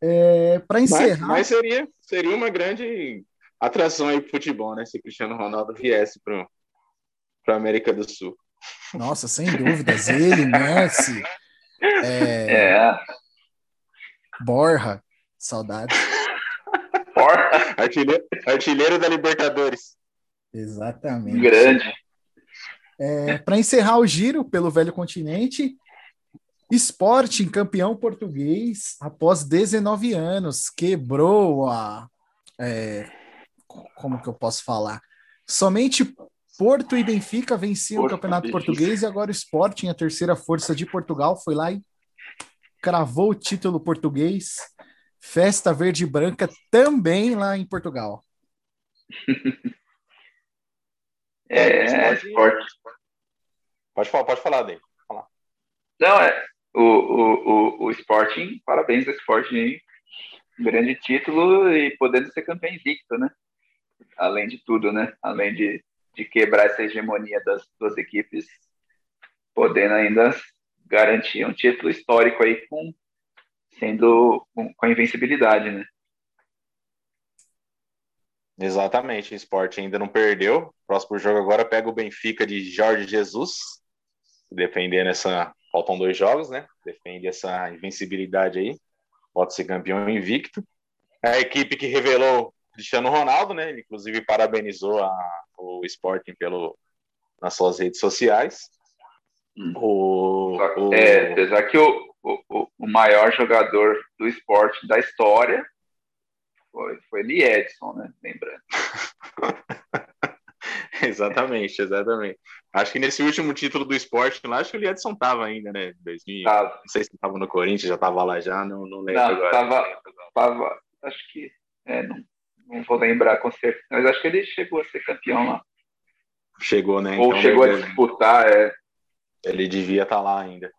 É, para encerrar. Mas, mas, seria, seria uma grande atração aí pro futebol, né? Se Cristiano Ronaldo viesse para a América do Sul. Nossa, sem dúvidas. Ele, Messi. É... é. Borra. Saudades. Artilheiro, artilheiro da Libertadores. Exatamente. Grande. É, Para encerrar o giro pelo velho continente, Sporting, campeão português, após 19 anos, quebrou a. É, como que eu posso falar? Somente Porto e Benfica venciam Porto, o Campeonato Benfica. Português e agora o Sporting, a terceira força de Portugal, foi lá e cravou o título português. Festa verde e branca também lá em Portugal. é, é Pode falar, pode falar, Dave. Não, é, o, o, o, o Sporting, parabéns ao Sporting aí. Grande título e podendo ser campeão invicto, né? Além de tudo, né? Além de, de quebrar essa hegemonia das duas equipes, podendo ainda garantir um título histórico aí com sendo com, a invencibilidade, né? Exatamente, o Sport ainda não perdeu. Próximo jogo agora pega o Benfica de Jorge Jesus, defendendo essa faltam dois jogos, né? Defende essa invencibilidade aí. Pode ser campeão invicto. É a equipe que revelou Cristiano Ronaldo, né? Ele, inclusive, parabenizou a, o Sporting pelo, nas suas redes sociais. Hum. O, o... É, apesar que o, o, o maior jogador do esporte da história foi, foi Lee Edson, né? Lembrando. exatamente, exatamente. Acho que nesse último título do esporte lá, acho que o Edson tava ainda, né? 2000, tava. Não sei se tava no Corinthians, já tava lá já, não, não lembro não, agora. Tava, tava, acho que, é, não, não vou lembrar com certeza, mas acho que ele chegou a ser campeão lá. Chegou, né? Ou então, chegou a disputar, é. Ele devia estar tá lá ainda.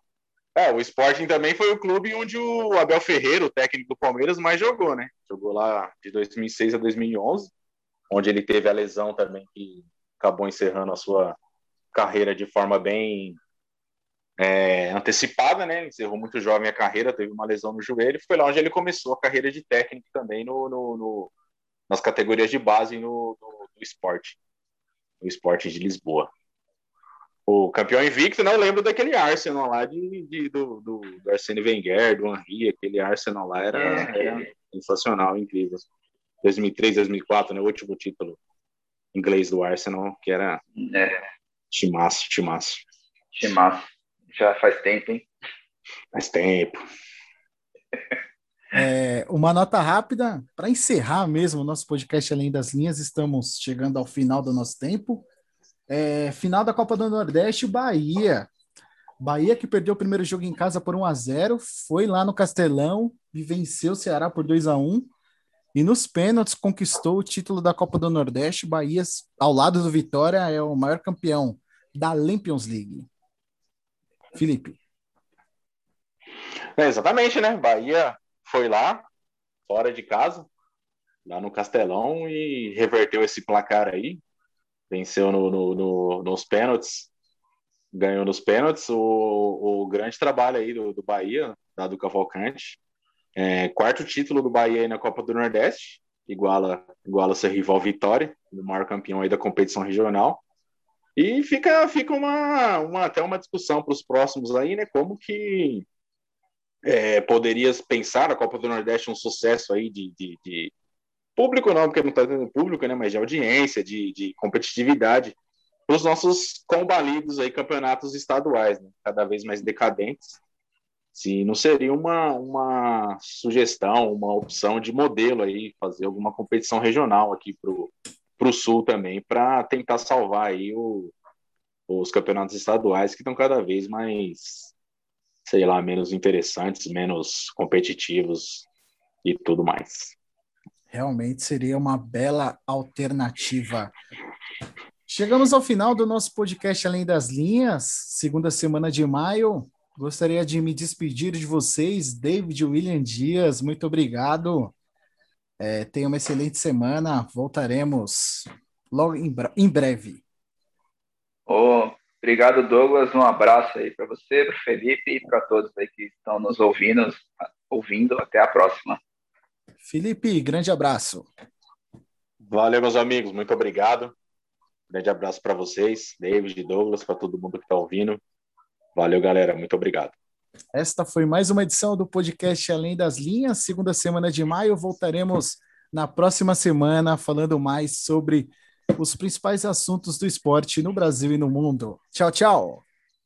É, o Sporting também foi o clube onde o Abel Ferreira, o técnico do Palmeiras, mais jogou, né? Jogou lá de 2006 a 2011, onde ele teve a lesão também que acabou encerrando a sua carreira de forma bem é, antecipada, né? Encerrou muito jovem a carreira, teve uma lesão no joelho, foi lá onde ele começou a carreira de técnico também no, no, no nas categorias de base no, no, no, esporte, no esporte de Lisboa. O campeão invicto, não lembro daquele Arsenal lá de, de do, do, do Arsene Wenger, do Henry, aquele Arsenal lá era, é. era sensacional, incrível. 2003, 2004, né? O último título inglês do Arsenal, que era é. timaço, timaço. Timaço. Já faz tempo, hein? Faz tempo. É, uma nota rápida para encerrar mesmo o nosso podcast Além das Linhas, estamos chegando ao final do nosso tempo. É, final da Copa do Nordeste, Bahia. Bahia que perdeu o primeiro jogo em casa por 1 a 0 foi lá no Castelão e venceu o Ceará por 2 a 1 e nos pênaltis conquistou o título da Copa do Nordeste. Bahia, ao lado do Vitória, é o maior campeão da Champions League. Felipe. É, exatamente, né? Bahia foi lá, fora de casa, lá no Castelão, e reverteu esse placar aí. Venceu no, no, no, nos pênaltis, ganhou nos pênaltis. O, o grande trabalho aí do, do Bahia, da do Cavalcante, é, quarto título do Bahia na Copa do Nordeste, iguala, iguala seu rival Vitória, o maior campeão aí da competição regional. E fica, fica uma, uma até uma discussão para os próximos aí, né? Como que é, poderias pensar a Copa do Nordeste um sucesso aí de, de, de público não, porque não está tendo público, né? Mas de audiência, de, de competitividade os nossos combalidos aí campeonatos estaduais, né? Cada vez mais decadentes se não seria uma, uma sugestão, uma opção de modelo aí, fazer alguma competição regional aqui para o Sul também, para tentar salvar aí o, os campeonatos estaduais que estão cada vez mais, sei lá, menos interessantes, menos competitivos e tudo mais. Realmente seria uma bela alternativa. Chegamos ao final do nosso podcast Além das Linhas, segunda semana de maio. Gostaria de me despedir de vocês, David William Dias, muito obrigado. É, tenha uma excelente semana. Voltaremos logo em, em breve. Oh, obrigado, Douglas. Um abraço aí para você, para o Felipe e para todos aí que estão nos ouvindo, ouvindo. Até a próxima. Felipe, grande abraço. Valeu, meus amigos. Muito obrigado. Grande abraço para vocês, David e Douglas, para todo mundo que está ouvindo. Valeu, galera. Muito obrigado. Esta foi mais uma edição do podcast Além das Linhas, segunda semana de maio. Voltaremos na próxima semana falando mais sobre os principais assuntos do esporte no Brasil e no mundo. Tchau, tchau.